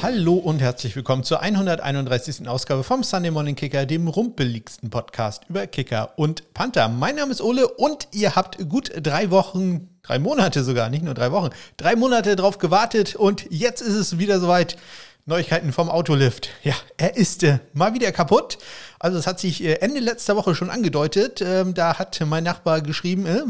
Hallo und herzlich willkommen zur 131. Ausgabe vom Sunday Morning Kicker, dem rumpeligsten Podcast über Kicker und Panther. Mein Name ist Ole und ihr habt gut drei Wochen, drei Monate sogar, nicht nur drei Wochen, drei Monate drauf gewartet und jetzt ist es wieder soweit. Neuigkeiten vom Autolift. Ja, er ist äh, mal wieder kaputt. Also es hat sich äh, Ende letzter Woche schon angedeutet. Ähm, da hat mein Nachbar geschrieben, äh,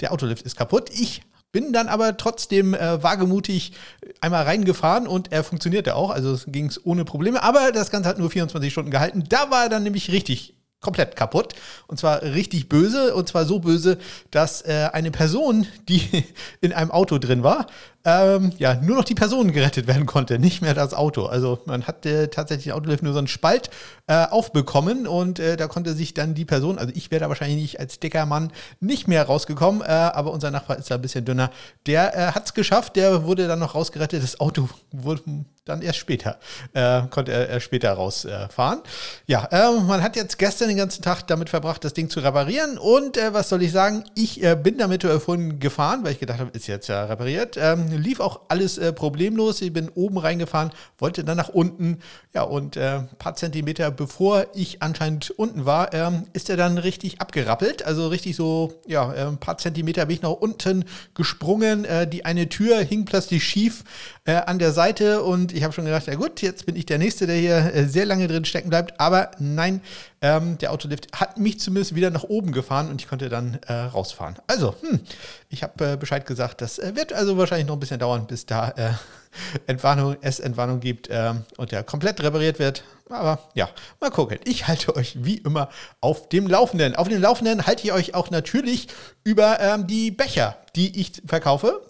der Autolift ist kaputt. Ich bin dann aber trotzdem äh, wagemutig einmal reingefahren und er funktionierte auch. Also ging es ohne Probleme. Aber das Ganze hat nur 24 Stunden gehalten. Da war er dann nämlich richtig komplett kaputt. Und zwar richtig böse. Und zwar so böse, dass äh, eine Person, die in einem Auto drin war, ähm, ja, nur noch die Person gerettet werden konnte, nicht mehr das Auto. Also man hat äh, tatsächlich Autolift nur so einen Spalt äh, aufbekommen und äh, da konnte sich dann die Person, also ich wäre da wahrscheinlich nicht als dicker Mann nicht mehr rausgekommen, äh, aber unser Nachbar ist da ein bisschen dünner. Der äh, hat es geschafft, der wurde dann noch rausgerettet. Das Auto wurde dann erst später, äh, konnte er erst später rausfahren. ja, man hat jetzt gestern den ganzen Tag damit verbracht, das Ding zu reparieren und was soll ich sagen, ich bin damit vorhin gefahren, weil ich gedacht habe, ist jetzt ja repariert. Ähm, lief auch alles äh, problemlos. Ich bin oben reingefahren, wollte dann nach unten. Ja, und äh, ein paar Zentimeter bevor ich anscheinend unten war, ähm, ist er dann richtig abgerappelt. Also richtig so, ja, äh, ein paar Zentimeter bin ich nach unten gesprungen. Äh, die eine Tür hing plötzlich schief äh, an der Seite und ich habe schon gedacht, ja gut, jetzt bin ich der Nächste, der hier äh, sehr lange drin stecken bleibt. Aber nein, ähm, der Autolift hat mich zumindest wieder nach oben gefahren und ich konnte dann äh, rausfahren. Also, hm, ich habe äh, Bescheid gesagt, das äh, wird also wahrscheinlich noch ein bisschen dauern, bis da äh, Entwarnung, es Entwarnung gibt ähm, und der komplett repariert wird. Aber ja, mal gucken. Ich halte euch wie immer auf dem Laufenden. Auf dem Laufenden halte ich euch auch natürlich über ähm, die Becher, die ich verkaufe.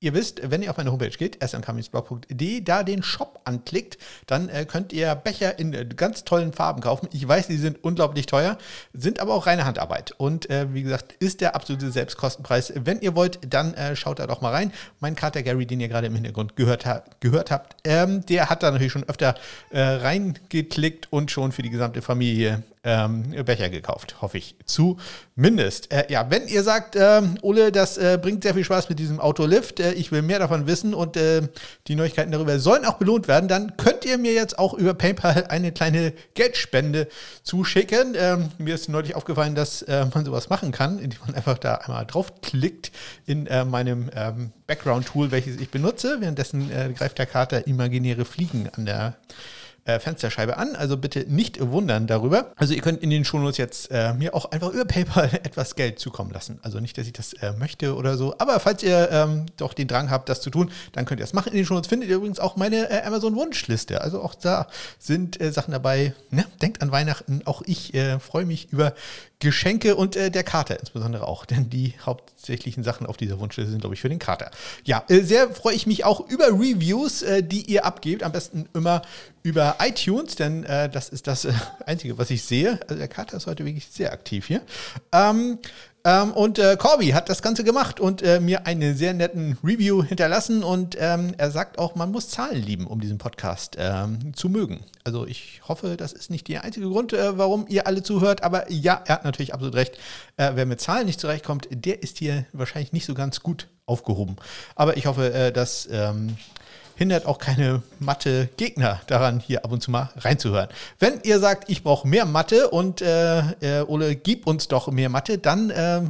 Ihr wisst, wenn ihr auf meine Homepage geht, smkminsblog.de, da den Shop anklickt, dann äh, könnt ihr Becher in äh, ganz tollen Farben kaufen. Ich weiß, die sind unglaublich teuer, sind aber auch reine Handarbeit. Und äh, wie gesagt, ist der absolute Selbstkostenpreis. Wenn ihr wollt, dann äh, schaut da doch mal rein. Mein Kater Gary, den ihr gerade im Hintergrund gehört, ha gehört habt, ähm, der hat da natürlich schon öfter reingeklickt und schon für die gesamte Familie ähm, Becher gekauft, hoffe ich zumindest. Äh, ja, wenn ihr sagt, äh, Ole, das äh, bringt sehr viel Spaß mit diesem Autolift, äh, ich will mehr davon wissen und äh, die Neuigkeiten darüber sollen auch belohnt werden, dann könnt ihr mir jetzt auch über PayPal eine kleine Geldspende zuschicken. Ähm, mir ist neulich aufgefallen, dass äh, man sowas machen kann, indem man einfach da einmal draufklickt in meinem ähm, Background-Tool, welches ich benutze. Währenddessen greift der Kater imaginäre Fliegen an der äh, Fensterscheibe an. Also bitte nicht wundern darüber. Also ihr könnt in den Shownotes jetzt äh, mir auch einfach über PayPal etwas Geld zukommen lassen. Also nicht, dass ich das äh, möchte oder so. Aber falls ihr ähm, doch den Drang habt, das zu tun, dann könnt ihr das machen. In den Shownotes findet ihr übrigens auch meine äh, Amazon-Wunschliste. Also auch da sind äh, Sachen dabei. Ne? Denkt an Weihnachten. Auch ich freue mich über Geschenke und äh, der Kater insbesondere auch, denn die hauptsächlichen Sachen auf dieser Wunschliste sind, glaube ich, für den Kater. Ja, äh, sehr freue ich mich auch über Reviews, äh, die ihr abgebt. Am besten immer über iTunes, denn äh, das ist das äh, Einzige, was ich sehe. Also der Kater ist heute wirklich sehr aktiv hier. Ähm, ähm, und äh, Corby hat das Ganze gemacht und äh, mir einen sehr netten Review hinterlassen. Und ähm, er sagt auch, man muss Zahlen lieben, um diesen Podcast ähm, zu mögen. Also ich hoffe, das ist nicht der einzige Grund, äh, warum ihr alle zuhört. Aber ja, er hat natürlich absolut recht. Äh, wer mit Zahlen nicht zurechtkommt, der ist hier wahrscheinlich nicht so ganz gut aufgehoben. Aber ich hoffe, äh, dass ähm, hindert auch keine Mathe-Gegner daran, hier ab und zu mal reinzuhören. Wenn ihr sagt, ich brauche mehr Mathe und äh, äh, Ole, gib uns doch mehr Mathe, dann äh,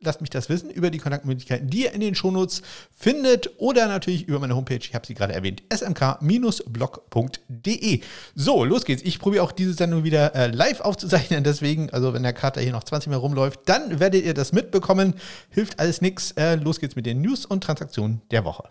lasst mich das wissen über die Kontaktmöglichkeiten, die ihr in den Shownotes findet oder natürlich über meine Homepage, ich habe sie gerade erwähnt, smk-blog.de. So, los geht's. Ich probiere auch diese Sendung wieder äh, live aufzuzeichnen, deswegen, also wenn der Kater hier noch 20 mehr rumläuft, dann werdet ihr das mitbekommen. Hilft alles nichts. Äh, los geht's mit den News und Transaktionen der Woche.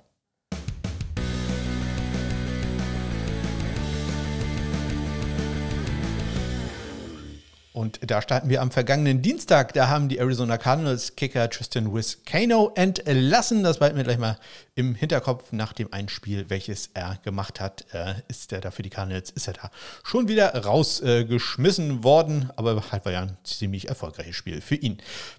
Und da starten wir am vergangenen Dienstag. Da haben die Arizona Cardinals Kicker Tristan Wiskano entlassen. Das behalten wir gleich mal im Hinterkopf nach dem einen Spiel, welches er gemacht hat. Äh, ist er da für die Cardinals, ist er da schon wieder rausgeschmissen worden. Aber halt war ja ein ziemlich erfolgreiches Spiel für ihn.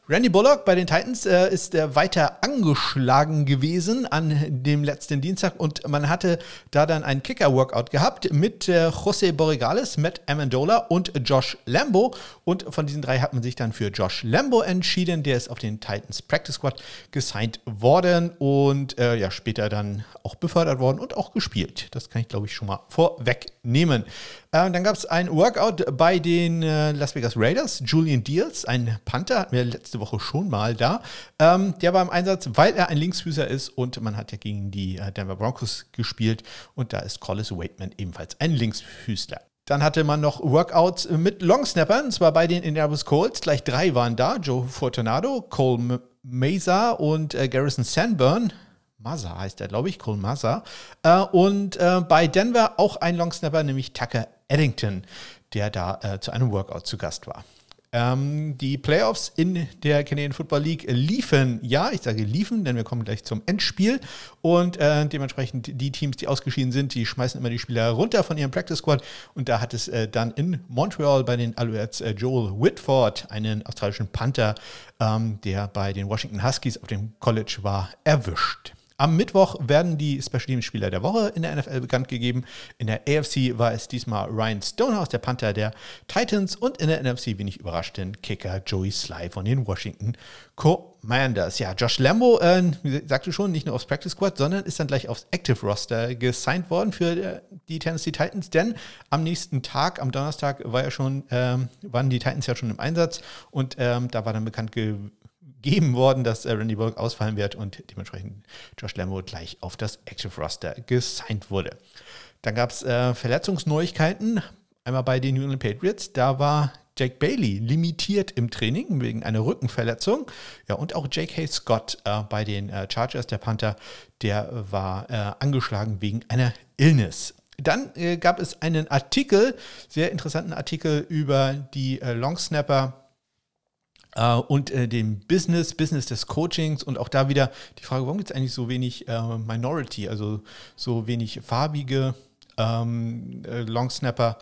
Randy Bullock bei den Titans äh, ist weiter angeschlagen gewesen an dem letzten Dienstag und man hatte da dann ein Kicker-Workout gehabt mit äh, José Borregales, Matt Amendola und Josh Lambo. Und von diesen drei hat man sich dann für Josh Lambo entschieden. Der ist auf den Titans Practice Squad gesigned worden und äh, ja, später dann auch befördert worden und auch gespielt. Das kann ich, glaube ich, schon mal vorwegnehmen. Äh, dann gab es ein Workout bei den äh, Las Vegas Raiders. Julian Deals, ein Panther, hatten wir letzte Woche schon mal da. Ähm, der war im Einsatz, weil er ein Linksfüßer ist und man hat ja gegen die äh, Denver Broncos gespielt und da ist Collis Waitman ebenfalls ein Linksfüßler. Dann hatte man noch Workouts mit Longsnappern, zwar bei den Indianapolis Colts. Gleich drei waren da: Joe Fortunato, Cole Mesa und äh, Garrison Sanburn. Maza heißt er, glaube ich, Cole Maza. Äh, und äh, bei Denver auch ein Longsnapper, nämlich Tucker Eddington, der da äh, zu einem Workout zu Gast war. Ähm, die Playoffs in der Canadian Football League liefen, ja, ich sage liefen, denn wir kommen gleich zum Endspiel. Und äh, dementsprechend die Teams, die ausgeschieden sind, die schmeißen immer die Spieler runter von ihrem Practice Squad. Und da hat es äh, dann in Montreal bei den Alouettes äh, Joel Whitford, einen australischen Panther, ähm, der bei den Washington Huskies auf dem College war, erwischt. Am Mittwoch werden die Special Teams Spieler der Woche in der NFL bekannt gegeben. In der AFC war es diesmal Ryan Stonehouse, der Panther der Titans, und in der NFC wenig überrascht den Kicker Joey Sly von den Washington Commanders. Ja, Josh Lambo, äh, sagte schon, nicht nur aufs Practice Squad, sondern ist dann gleich aufs Active Roster gesigned worden für äh, die Tennessee Titans, denn am nächsten Tag, am Donnerstag, war ja schon, ähm, waren die Titans ja schon im Einsatz und ähm, da war dann bekannt gewesen, gegeben worden, dass äh, Randy Bullock ausfallen wird und dementsprechend Josh Lambo gleich auf das Active Roster gesigned wurde. Dann gab es äh, Verletzungsneuigkeiten. Einmal bei den New England Patriots. Da war Jake Bailey limitiert im Training wegen einer Rückenverletzung. Ja, und auch J.K. Scott äh, bei den äh, Chargers, der Panther, der war äh, angeschlagen wegen einer Illness. Dann äh, gab es einen Artikel, sehr interessanten Artikel über die äh, Longsnapper äh, und äh, dem Business, Business des Coachings und auch da wieder die Frage, warum gibt es eigentlich so wenig äh, Minority, also so wenig farbige ähm, äh, Longsnapper,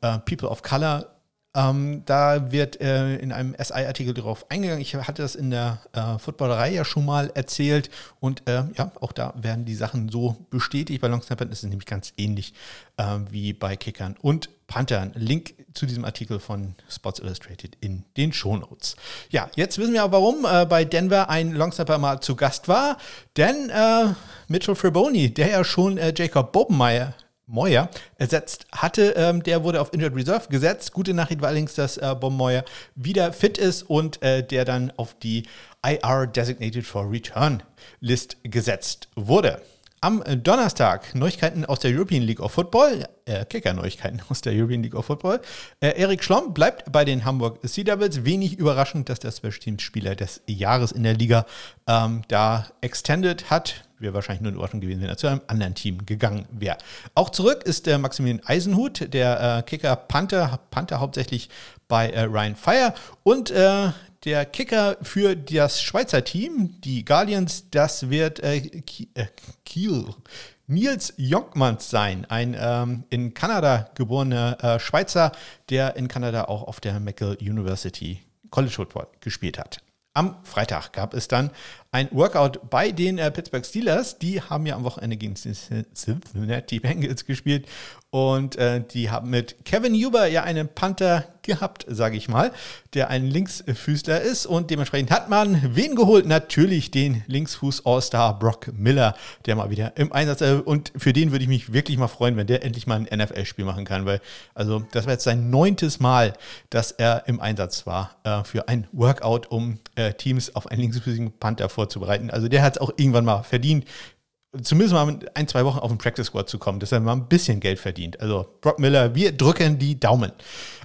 äh, People of Color ähm, da wird äh, in einem SI-Artikel darauf eingegangen. Ich hatte das in der äh, Footballerei ja schon mal erzählt und äh, ja, auch da werden die Sachen so bestätigt. Bei Longsnappern ist es nämlich ganz ähnlich äh, wie bei Kickern und Panthern. Link zu diesem Artikel von Sports Illustrated in den Shownotes. Ja, jetzt wissen wir auch, warum äh, bei Denver ein Longsnapper mal zu Gast war. Denn äh, Mitchell Friboni, der ja schon Jacob Bobenmeier Moyer ersetzt hatte. Ähm, der wurde auf Injured Reserve gesetzt. Gute Nachricht war allerdings, dass äh, Bob Moyer wieder fit ist und äh, der dann auf die IR Designated for Return List gesetzt wurde. Am Donnerstag Neuigkeiten aus der European League of Football, äh, Kicker-Neuigkeiten aus der European League of Football. Äh, Erik Schlomm bleibt bei den Hamburg Sea Devils. Wenig überraschend, dass der Special Teams Spieler des Jahres in der Liga ähm, da extended hat wäre wahrscheinlich nur in Ordnung gewesen, wenn er zu einem anderen Team gegangen wäre. Auch zurück ist der Maximilian Eisenhut, der äh, Kicker Panther, Panther hauptsächlich bei äh, Ryan Fire und äh, der Kicker für das Schweizer Team, die Guardians, das wird Kiel. Nils Jonkmans sein, ein ähm, in Kanada geborener äh, Schweizer, der in Kanada auch auf der McGill University College Football gespielt hat. Am Freitag gab es dann ein Workout bei den äh, Pittsburgh Steelers. Die haben ja am Wochenende gegen Cincinnati Bengals gespielt und äh, die haben mit Kevin Huber ja einen Panther gehabt, sage ich mal, der ein Linksfüßler ist. Und dementsprechend hat man wen geholt? Natürlich den Linksfuß-All-Star Brock Miller, der mal wieder im Einsatz ist. Und für den würde ich mich wirklich mal freuen, wenn der endlich mal ein NFL-Spiel machen kann, weil also das war jetzt sein neuntes Mal, dass er im Einsatz war äh, für ein Workout, um äh, Teams auf einen linksfüßigen Panther vorzubereiten. Also der hat es auch irgendwann mal verdient zumindest mal ein, zwei Wochen auf den Practice Squad zu kommen, dass er mal ein bisschen Geld verdient. Also Brock Miller, wir drücken die Daumen.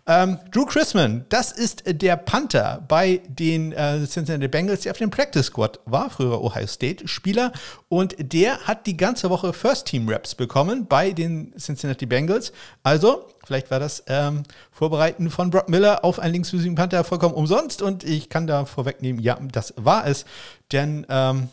Ähm, Drew Chrisman, das ist der Panther bei den äh, Cincinnati Bengals, der auf dem Practice Squad war, früher Ohio State Spieler. Und der hat die ganze Woche First Team Reps bekommen bei den Cincinnati Bengals. Also, vielleicht war das ähm, Vorbereiten von Brock Miller auf einen linksfüßigen Panther vollkommen umsonst. Und ich kann da vorwegnehmen, ja, das war es. Denn ähm,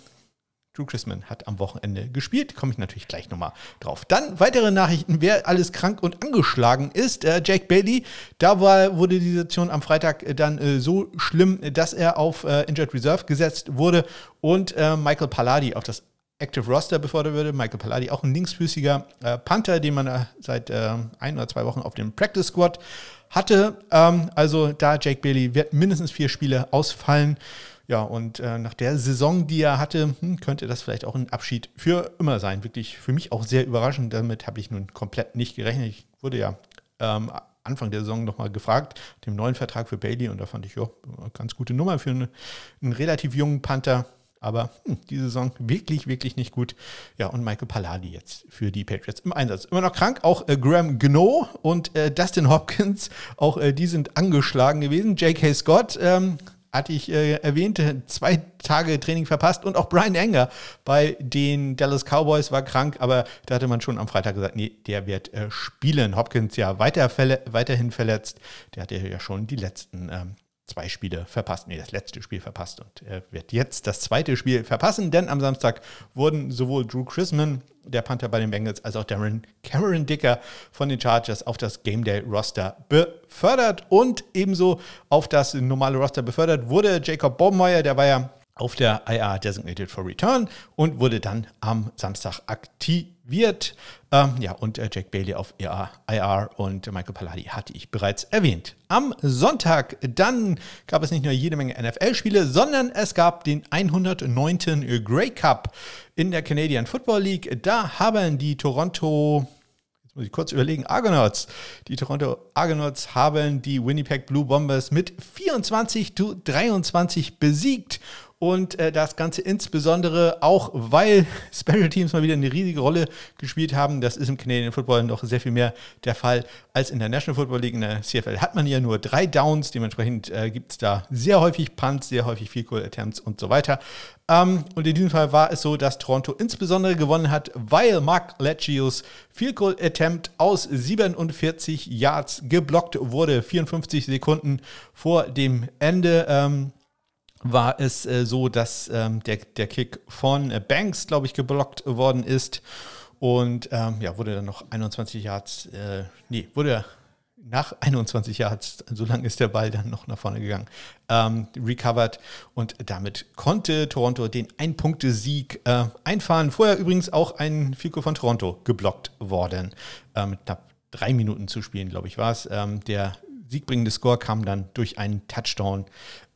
Drew Chrisman hat am Wochenende gespielt. Komme ich natürlich gleich nochmal drauf. Dann weitere Nachrichten, wer alles krank und angeschlagen ist. Äh, Jake Bailey, da war, wurde die Situation am Freitag äh, dann äh, so schlimm, dass er auf äh, Injured Reserve gesetzt wurde und äh, Michael Palladi auf das Active Roster befördert würde. Michael Palladi, auch ein linksfüßiger Panther, den man seit ein oder zwei Wochen auf dem Practice Squad hatte. Ähm, also da Jake Bailey wird mindestens vier Spiele ausfallen. Ja, und äh, nach der Saison, die er hatte, hm, könnte das vielleicht auch ein Abschied für immer sein. Wirklich für mich auch sehr überraschend. Damit habe ich nun komplett nicht gerechnet. Ich wurde ja ähm, Anfang der Saison nochmal gefragt, dem neuen Vertrag für Bailey. Und da fand ich, ja, ganz gute Nummer für eine, einen relativ jungen Panther. Aber hm, die Saison wirklich, wirklich nicht gut. Ja, und Michael Palladi jetzt für die Patriots im Einsatz. Immer noch krank, auch äh, Graham Gno und äh, Dustin Hopkins, auch äh, die sind angeschlagen gewesen. J.K. Scott ähm, hatte ich äh, erwähnt, zwei Tage Training verpasst und auch Brian Enger bei den Dallas Cowboys war krank, aber da hatte man schon am Freitag gesagt, nee, der wird äh, spielen. Hopkins ja weiter verle weiterhin verletzt, der hatte ja schon die letzten ähm, zwei Spiele verpasst, nee, das letzte Spiel verpasst und er wird jetzt das zweite Spiel verpassen, denn am Samstag wurden sowohl Drew Chrisman, der Panther bei den Bengals, als auch Darren Cameron Dicker von den Chargers auf das Game Day Roster befördert und ebenso auf das normale Roster befördert wurde Jacob Baumeier, der war ja auf der IR Designated for Return und wurde dann am Samstag aktiviert. Ähm, ja, und äh, Jack Bailey auf IR, IR und Michael Palladi hatte ich bereits erwähnt. Am Sonntag dann gab es nicht nur jede Menge NFL-Spiele, sondern es gab den 109. Grey Cup in der Canadian Football League. Da haben die Toronto Jetzt muss ich kurz überlegen, Argonauts. Die Toronto Argonauts haben die Winnipeg Blue Bombers mit 24 zu 23 besiegt und äh, das Ganze insbesondere auch, weil Special Teams mal wieder eine riesige Rolle gespielt haben. Das ist im Canadian Football noch sehr viel mehr der Fall als in der National Football League. In der CFL hat man ja nur drei Downs. Dementsprechend äh, gibt es da sehr häufig Punts, sehr häufig Field Goal Attempts und so weiter. Ähm, und in diesem Fall war es so, dass Toronto insbesondere gewonnen hat, weil Mark Leccius Field Goal Attempt aus 47 Yards geblockt wurde. 54 Sekunden vor dem Ende. Ähm, war es äh, so, dass ähm, der, der Kick von äh, Banks, glaube ich, geblockt worden ist. Und ähm, ja, wurde dann noch 21 Yards, äh, nee, wurde nach 21 Yards, so lang ist der Ball dann noch nach vorne gegangen, ähm, recovered und damit konnte Toronto den Ein-Punkte-Sieg äh, einfahren. Vorher übrigens auch ein Fico von Toronto geblockt worden, äh, mit knapp drei Minuten zu spielen, glaube ich, war es. Ähm, der siegbringende Score kam dann durch einen Touchdown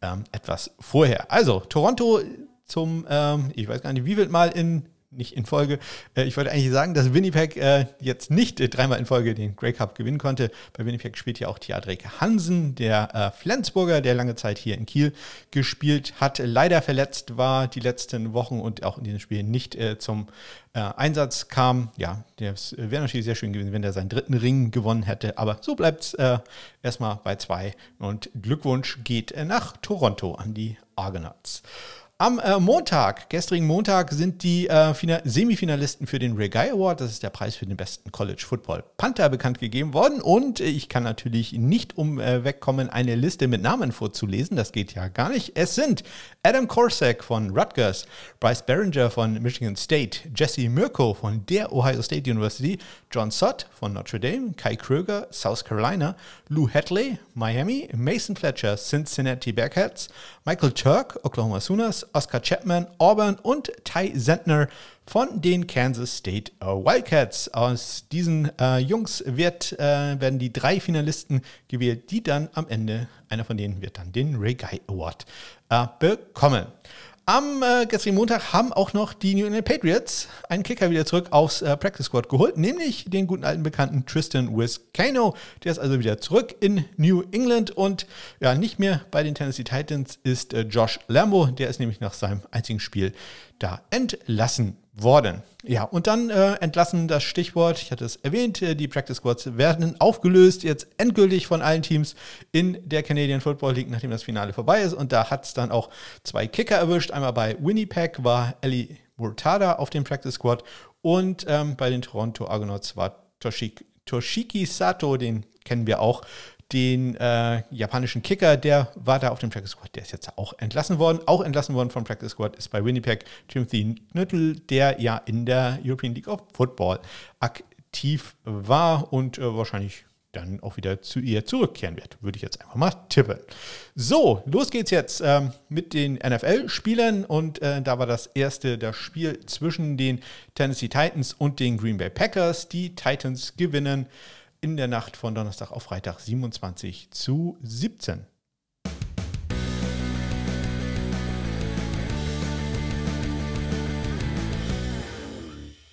ähm, etwas vorher. Also Toronto zum, ähm, ich weiß gar nicht, wie wird mal in nicht in Folge. Äh, ich wollte eigentlich sagen, dass Winnipeg äh, jetzt nicht äh, dreimal in Folge den Grey Cup gewinnen konnte. Bei Winnipeg spielt ja auch Theadrek Hansen, der äh, Flensburger, der lange Zeit hier in Kiel gespielt hat, leider verletzt war die letzten Wochen und auch in diesem Spiel nicht äh, zum äh, Einsatz kam. Ja, das wäre natürlich sehr schön gewesen, wenn er seinen dritten Ring gewonnen hätte. Aber so bleibt es erstmal bei zwei. Und Glückwunsch geht nach Toronto an die Argonauts. Am äh, Montag, gestrigen Montag, sind die äh, Semifinalisten für den Regai Award, das ist der Preis für den besten College Football Panther, bekannt gegeben worden. Und äh, ich kann natürlich nicht umwegkommen, eine Liste mit Namen vorzulesen. Das geht ja gar nicht. Es sind Adam Korsak von Rutgers, Bryce Barringer von Michigan State, Jesse Mirko von der Ohio State University, John Sott von Notre Dame, Kai Kröger, South Carolina, Lou Hadley, Miami, Mason Fletcher, Cincinnati Bearcats, Michael Turk, Oklahoma Sooners, Oscar Chapman, Auburn und Ty Zentner von den Kansas State Wildcats. Aus diesen äh, Jungs wird, äh, werden die drei Finalisten gewählt, die dann am Ende, einer von denen wird dann den Ray Guy Award äh, bekommen. Am äh, gestrigen Montag haben auch noch die New England Patriots einen Kicker wieder zurück aufs äh, Practice Squad geholt, nämlich den guten alten Bekannten Tristan Wiskano. Der ist also wieder zurück in New England und ja, nicht mehr bei den Tennessee Titans ist äh, Josh Lambo. Der ist nämlich nach seinem einzigen Spiel da entlassen worden. Ja, und dann äh, entlassen das Stichwort, ich hatte es erwähnt, äh, die Practice Squads werden aufgelöst, jetzt endgültig von allen Teams in der Canadian Football League, nachdem das Finale vorbei ist. Und da hat es dann auch zwei Kicker erwischt. Einmal bei Winnipeg war Ellie Murtada auf dem Practice Squad und ähm, bei den Toronto Argonauts war Toshiki, Toshiki Sato, den kennen wir auch, den äh, japanischen Kicker, der war da auf dem Practice Squad, der ist jetzt auch entlassen worden. Auch entlassen worden vom Practice Squad ist bei Winnipeg Timothy Knüttel, der ja in der European League of Football aktiv war und äh, wahrscheinlich dann auch wieder zu ihr zurückkehren wird. Würde ich jetzt einfach mal tippen. So, los geht's jetzt ähm, mit den NFL-Spielern und äh, da war das erste das Spiel zwischen den Tennessee Titans und den Green Bay Packers. Die Titans gewinnen in der Nacht von Donnerstag auf Freitag 27 zu 17.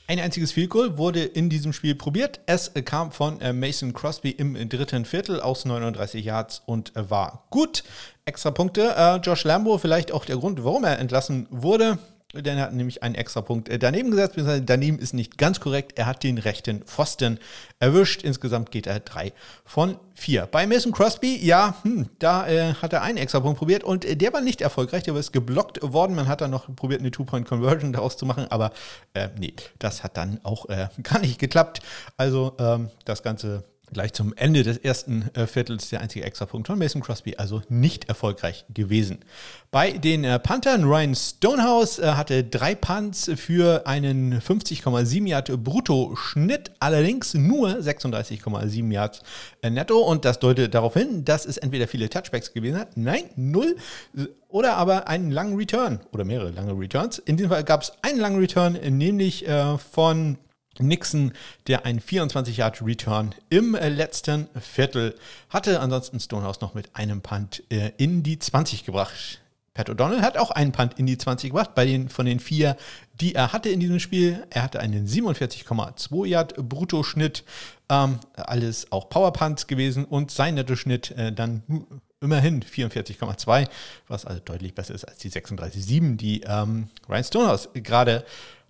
Ein einziges Field Goal wurde in diesem Spiel probiert. Es kam von äh, Mason Crosby im dritten Viertel aus 39 Yards und war gut. Extra Punkte. Äh, Josh Lambo, vielleicht auch der Grund, warum er entlassen wurde. Denn er hat nämlich einen extra Punkt äh, daneben gesetzt, daneben ist nicht ganz korrekt. Er hat den rechten Pfosten erwischt. Insgesamt geht er drei von vier. Bei Mason Crosby, ja, hm, da äh, hat er einen extra Punkt probiert und äh, der war nicht erfolgreich. Der ist geblockt worden. Man hat dann noch probiert, eine Two-Point-Conversion daraus zu machen, aber äh, nee, das hat dann auch äh, gar nicht geklappt. Also ähm, das Ganze gleich zum Ende des ersten äh, Viertels der einzige Extrapunkt von Mason Crosby, also nicht erfolgreich gewesen. Bei den äh, Panthern, Ryan Stonehouse äh, hatte drei Punts für einen 50,7 Yard Brutto-Schnitt, allerdings nur 36,7 Yards äh, netto und das deutet darauf hin, dass es entweder viele Touchbacks gewesen hat, nein, null, oder aber einen langen Return oder mehrere lange Returns. In diesem Fall gab es einen langen Return, nämlich äh, von Nixon, der einen 24-Yard-Return im äh, letzten Viertel hatte. Ansonsten Stonehouse noch mit einem Punt äh, in die 20 gebracht. Pat O'Donnell hat auch einen Punt in die 20 gebracht, bei den, von den vier, die er hatte in diesem Spiel. Er hatte einen 47,2 Yard Bruttoschnitt, ähm, alles auch Powerpunts gewesen und sein Nettoschnitt äh, dann immerhin 44,2, was also deutlich besser ist als die 36,7, die ähm, Ryan Stonehouse gerade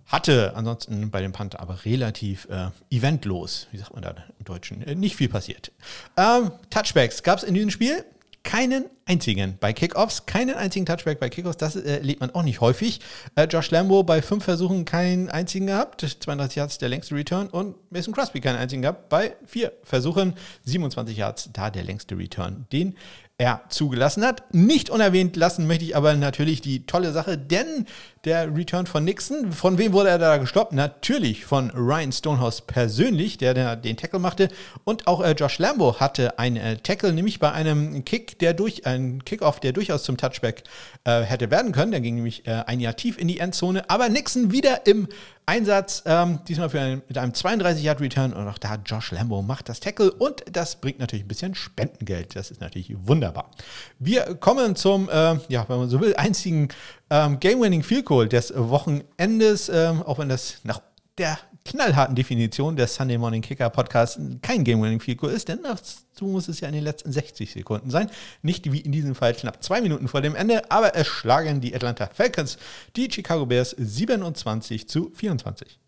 hatte ansonsten bei dem Panther aber relativ äh, eventlos, wie sagt man da im Deutschen, äh, nicht viel passiert. Ähm, Touchbacks gab es in diesem Spiel keinen einzigen bei Kickoffs, keinen einzigen Touchback bei Kickoffs, das äh, erlebt man auch nicht häufig. Äh, Josh Lambo bei fünf Versuchen keinen einzigen gehabt, 32 Yards der längste Return und Mason Crosby keinen einzigen gehabt bei vier Versuchen, 27 Yards da der längste Return, den er zugelassen hat. Nicht unerwähnt lassen möchte ich aber natürlich die tolle Sache, denn der Return von Nixon, von wem wurde er da gestoppt? Natürlich von Ryan Stonehouse persönlich, der, der den Tackle machte. Und auch äh, Josh Lambo hatte einen äh, Tackle, nämlich bei einem Kick, der durch einen Kickoff, der durchaus zum Touchback äh, hätte werden können. Der ging nämlich äh, ein Jahr tief in die Endzone. Aber Nixon wieder im Einsatz, ähm, diesmal für einen, mit einem 32-Yard-Return. Und auch da Josh Lambo macht das Tackle und das bringt natürlich ein bisschen Spendengeld. Das ist natürlich wunderbar. Wir kommen zum, äh, ja, wenn man so will, einzigen ähm, Game-Winning Field Goal des Wochenendes, ähm, auch wenn das nach der knallharten Definition des Sunday Morning Kicker Podcast kein Game-Winning Field Goal ist, denn dazu muss es ja in den letzten 60 Sekunden sein. Nicht wie in diesem Fall knapp zwei Minuten vor dem Ende, aber es schlagen die Atlanta Falcons die Chicago Bears 27 zu 24.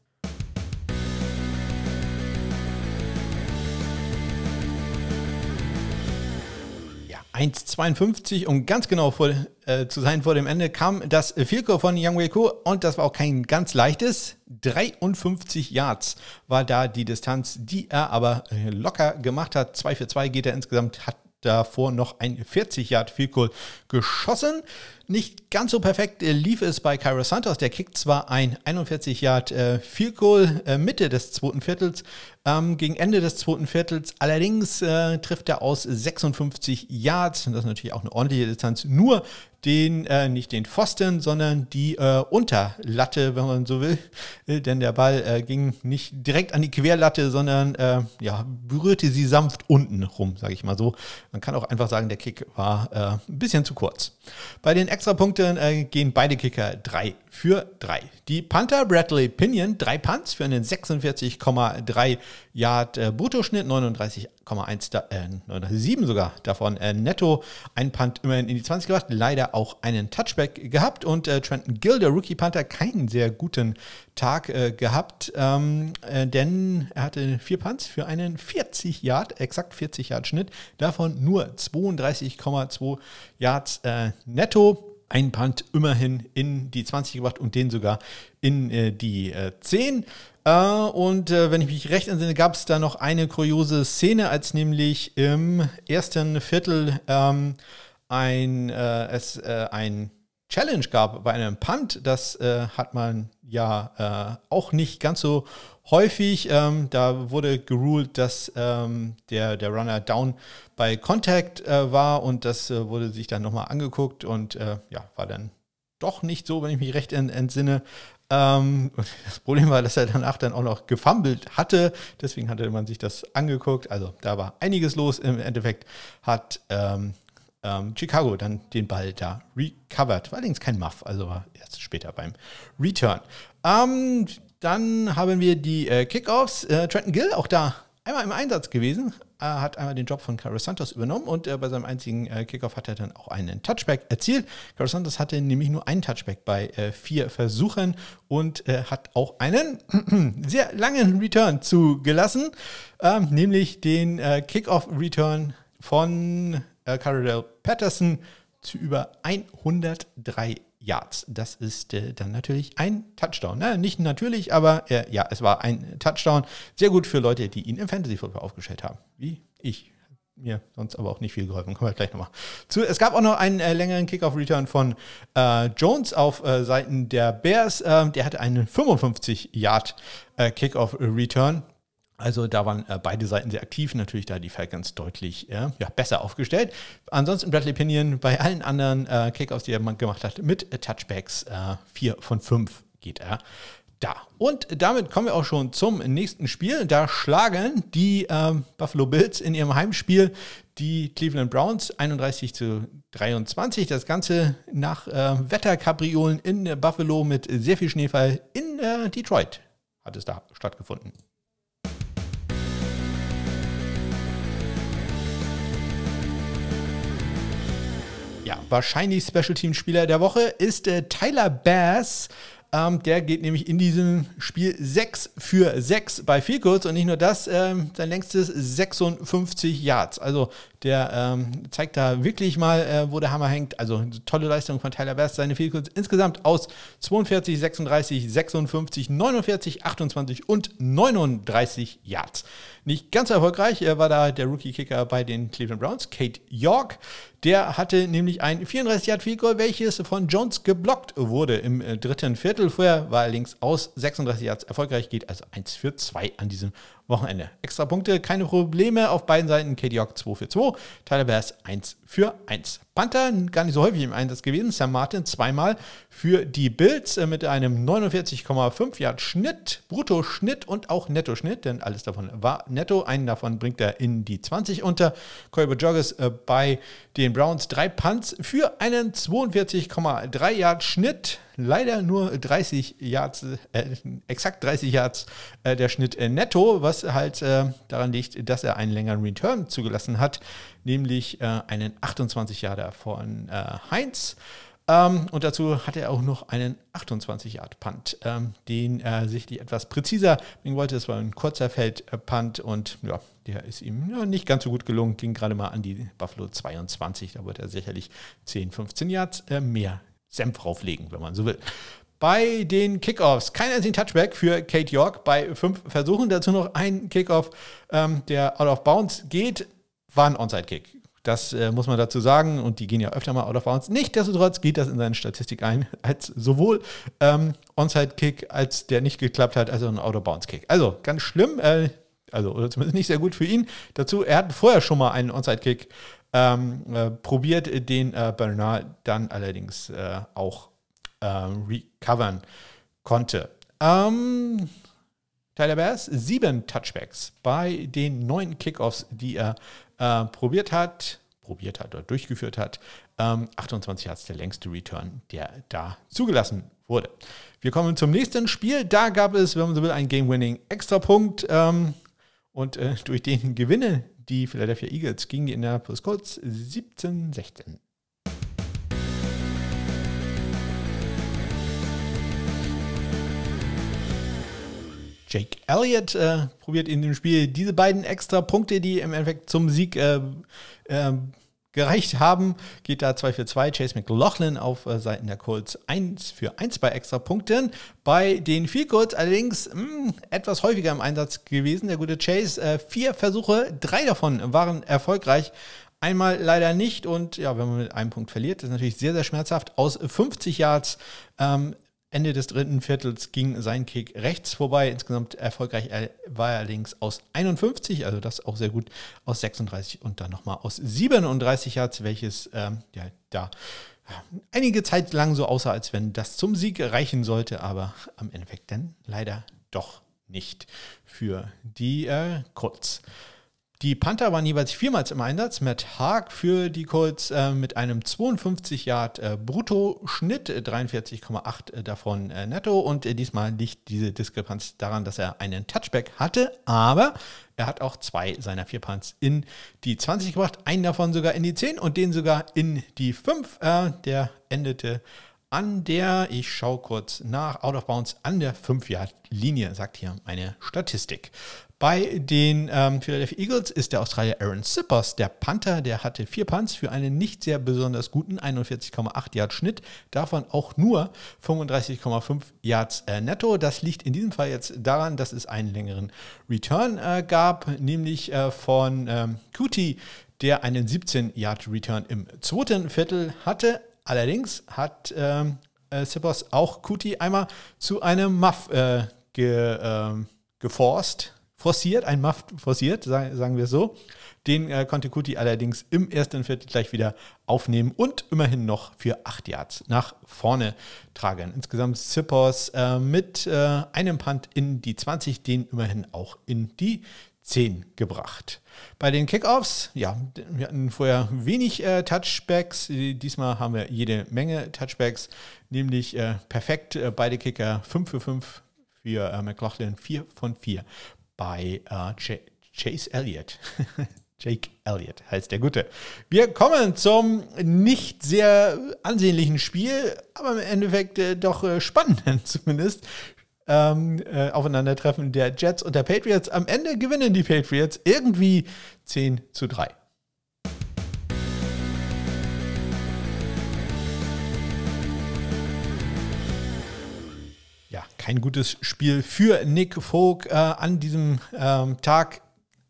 1,52 um ganz genau vor, äh, zu sein vor dem Ende kam das Vielko von Yang Wei Ko und das war auch kein ganz leichtes. 53 Yards war da die Distanz, die er aber äh, locker gemacht hat. 2 für 2 geht er insgesamt, hat davor noch ein 40 Yard Field Goal geschossen. Nicht ganz so perfekt äh, lief es bei Cairo Santos. Der kickt zwar ein 41 Yard äh, Field Goal äh, Mitte des zweiten Viertels, ähm, gegen Ende des zweiten Viertels. Allerdings äh, trifft er aus 56 Yards. Und das ist natürlich auch eine ordentliche Distanz. Nur den, äh, nicht den Pfosten, sondern die äh, Unterlatte, wenn man so will. Äh, denn der Ball äh, ging nicht direkt an die Querlatte, sondern äh, ja, berührte sie sanft unten rum, sage ich mal so. Man kann auch einfach sagen, der Kick war äh, ein bisschen zu kurz. Bei den Extrapunkten gehen beide Kicker 3 für 3. Die Panther Bradley Pinion, drei Punts für einen 46,3 Yard äh, Bruttoschnitt, 39,1, äh, 7 sogar davon äh, netto. Ein Punt immerhin in die 20 gebracht, leider auch einen Touchback gehabt und äh, Trenton Gill, der Rookie Panther, keinen sehr guten Tag äh, gehabt, ähm, äh, denn er hatte vier Punts für einen 40 Yard, exakt 40 Yard Schnitt, davon nur 32,2 Yards äh, netto ein Punt immerhin in die 20 gebracht und den sogar in äh, die äh, 10. Äh, und äh, wenn ich mich recht entsinne, gab es da noch eine kuriose Szene, als nämlich im ersten Viertel ähm, ein, äh, es äh, ein Challenge gab bei einem Punt. Das hat man ja auch nicht ganz so häufig. Ähm, da wurde geruled, dass ähm, der, der Runner down bei Contact äh, war und das äh, wurde sich dann nochmal angeguckt und äh, ja, war dann doch nicht so, wenn ich mich recht entsinne. Ähm, das Problem war, dass er danach dann auch noch gefummelt hatte. Deswegen hatte man sich das angeguckt. Also da war einiges los. Im Endeffekt hat ähm, ähm, Chicago dann den Ball da recovered. War allerdings kein Muff, also war erst später beim Return. Ähm, dann haben wir die äh, Kickoffs. Äh, Trenton Gill, auch da einmal im Einsatz gewesen, hat einmal den Job von Carlos Santos übernommen und äh, bei seinem einzigen äh, Kickoff hat er dann auch einen Touchback erzielt. Carlos Santos hatte nämlich nur einen Touchback bei äh, vier Versuchen und äh, hat auch einen sehr langen Return zugelassen, ähm, nämlich den äh, Kickoff-Return von äh, Cardell Patterson zu über 103 Yards. Das ist äh, dann natürlich ein Touchdown. Na, nicht natürlich, aber äh, ja, es war ein Touchdown. Sehr gut für Leute, die ihn im Fantasy Football aufgestellt haben, wie ich. Mir sonst aber auch nicht viel geholfen. Kommen wir gleich nochmal zu. Es gab auch noch einen äh, längeren Kickoff-Return von äh, Jones auf äh, Seiten der Bears. Ähm, der hatte einen 55 Yard äh, Kickoff-Return. Also da waren äh, beide Seiten sehr aktiv, natürlich da die Falcons deutlich äh, ja, besser aufgestellt. Ansonsten Bradley Pinion bei allen anderen äh, Kickoffs, die er gemacht hat, mit Touchbacks 4 äh, von 5 geht er da. Und damit kommen wir auch schon zum nächsten Spiel. Da schlagen die ähm, Buffalo Bills in ihrem Heimspiel die Cleveland Browns 31 zu 23. Das Ganze nach äh, Wetterkapriolen in Buffalo mit sehr viel Schneefall in äh, Detroit hat es da stattgefunden. Ja, wahrscheinlich Special Team Spieler der Woche ist äh, Tyler Bass. Ähm, der geht nämlich in diesem Spiel 6 für 6 bei Field und nicht nur das, ähm, sein längstes 56 Yards. Also der ähm, zeigt da wirklich mal, äh, wo der Hammer hängt. Also tolle Leistung von Tyler Bass. Seine Field insgesamt aus 42, 36, 56, 49, 28 und 39 Yards. Nicht ganz erfolgreich äh, war da der Rookie-Kicker bei den Cleveland Browns, Kate York. Der hatte nämlich ein 34 Yard Field Goal, welches von Jones geblockt wurde im äh, dritten Viertel. Vorher war er links aus 36 Yards erfolgreich, geht also 1 für 2 an diesem Wochenende. Extra Punkte, keine Probleme auf beiden Seiten. Katie York 2 für 2, Tyler Bears 1 für 1. Panther gar nicht so häufig im Einsatz gewesen. Sam Martin zweimal für die Bills äh, mit einem 49,5 Yard Schnitt, Brutto-Schnitt und auch Netto-Schnitt, denn alles davon war netto. Einen davon bringt er in die 20 unter. Colbert Joggers äh, bei den Browns drei Punts für einen 42,3 Yard Schnitt leider nur 30 Yards, äh, exakt 30 Yards äh, der Schnitt äh, netto, was halt äh, daran liegt, dass er einen längeren Return zugelassen hat, nämlich äh, einen 28 Yarder von äh, Heinz. Ähm, und dazu hat er auch noch einen 28-Yard-Punt, ähm, den er sichtlich etwas präziser bringen wollte. Das war ein kurzer Feld-Punt und ja, der ist ihm ja, nicht ganz so gut gelungen. Ging gerade mal an die Buffalo 22. Da wird er sicherlich 10, 15 Yards mehr Senf drauflegen, wenn man so will. Bei den Kickoffs kein einzigen Touchback für Kate York bei fünf Versuchen. Dazu noch ein Kickoff, ähm, der out of bounds geht, war ein Onside-Kick. Das äh, muss man dazu sagen und die gehen ja öfter mal out of bounds. Nichtsdestotrotz geht das in seine Statistik ein, als sowohl ähm, Onside-Kick, als der nicht geklappt hat, als auch ein out of bounds-Kick. Also ganz schlimm, äh, also oder zumindest nicht sehr gut für ihn. Dazu, er hat vorher schon mal einen Onside-Kick ähm, äh, probiert, den äh, Bernard dann allerdings äh, auch ähm, recovern konnte. Ähm, Tyler Bass, sieben Touchbacks bei den neun Kickoffs, die er äh, probiert hat, probiert hat oder durchgeführt hat. Ähm, 28 Yards der längste Return, der da zugelassen wurde. Wir kommen zum nächsten Spiel. Da gab es, wenn man so will, einen Game-Winning-Extrapunkt. Ähm, und äh, durch den Gewinne die Philadelphia Eagles gegen die Indianapolis Colts 17-16. Jake Elliott äh, probiert in dem Spiel diese beiden extra Punkte, die im Endeffekt zum Sieg äh, äh, gereicht haben, geht da 2 für 2. Chase McLaughlin auf äh, Seiten der Colts 1 für 1 bei extra Punkten. Bei den Field Goals allerdings mh, hm, etwas häufiger im Einsatz gewesen. Der gute Chase, äh, vier Versuche, drei davon waren erfolgreich. Einmal leider nicht und ja, wenn man mit einem Punkt verliert, ist natürlich sehr, sehr schmerzhaft. Aus 50 Yards ähm, Ende des dritten Viertels ging sein Kick rechts vorbei. Insgesamt erfolgreich war er allerdings aus 51, also das auch sehr gut, aus 36 und dann nochmal aus 37 Yards, welches ähm, ja, da einige Zeit lang so aussah, als wenn das zum Sieg reichen sollte, aber am Endeffekt dann leider doch nicht für die äh, Colts. Die Panther waren jeweils viermals im Einsatz. Matt Haag für die Colts äh, mit einem 52 Yard äh, Brutto-Schnitt, 43,8 äh, davon äh, netto. Und äh, diesmal liegt diese Diskrepanz daran, dass er einen Touchback hatte, aber er hat auch zwei seiner vier Punts in die 20 gebracht, einen davon sogar in die 10 und den sogar in die 5. Äh, der endete an der, ich schaue kurz nach, Out of Bounds, an der 5-Yard-Linie, sagt hier meine Statistik. Bei den ähm, Philadelphia Eagles ist der Australier Aaron Sippers, der Panther, der hatte vier Punts für einen nicht sehr besonders guten 41,8 Yard Schnitt, davon auch nur 35,5 Yards äh, netto. Das liegt in diesem Fall jetzt daran, dass es einen längeren Return äh, gab, nämlich äh, von ähm, Kuti, der einen 17 Yard Return im zweiten Viertel hatte. Allerdings hat ähm, äh, Sippers auch Kuti einmal zu einem Muff äh, ge, ähm, geforst forciert, ein Muff forciert, sagen wir so. Den äh, konnte Kuti allerdings im ersten Viertel gleich wieder aufnehmen und immerhin noch für 8 Yards nach vorne tragen. Insgesamt Zippers äh, mit äh, einem Punt in die 20, den immerhin auch in die 10 gebracht. Bei den Kickoffs, ja, wir hatten vorher wenig äh, Touchbacks. Diesmal haben wir jede Menge Touchbacks, nämlich äh, perfekt äh, beide Kicker 5 für 5 für äh, McLaughlin, 4 von 4 bei äh, Chase Elliott. Jake Elliott heißt der Gute. Wir kommen zum nicht sehr ansehnlichen Spiel, aber im Endeffekt äh, doch äh, spannenden zumindest. Ähm, äh, Aufeinandertreffen der Jets und der Patriots. Am Ende gewinnen die Patriots irgendwie 10 zu 3. kein gutes Spiel für Nick Folk äh, an diesem ähm, Tag.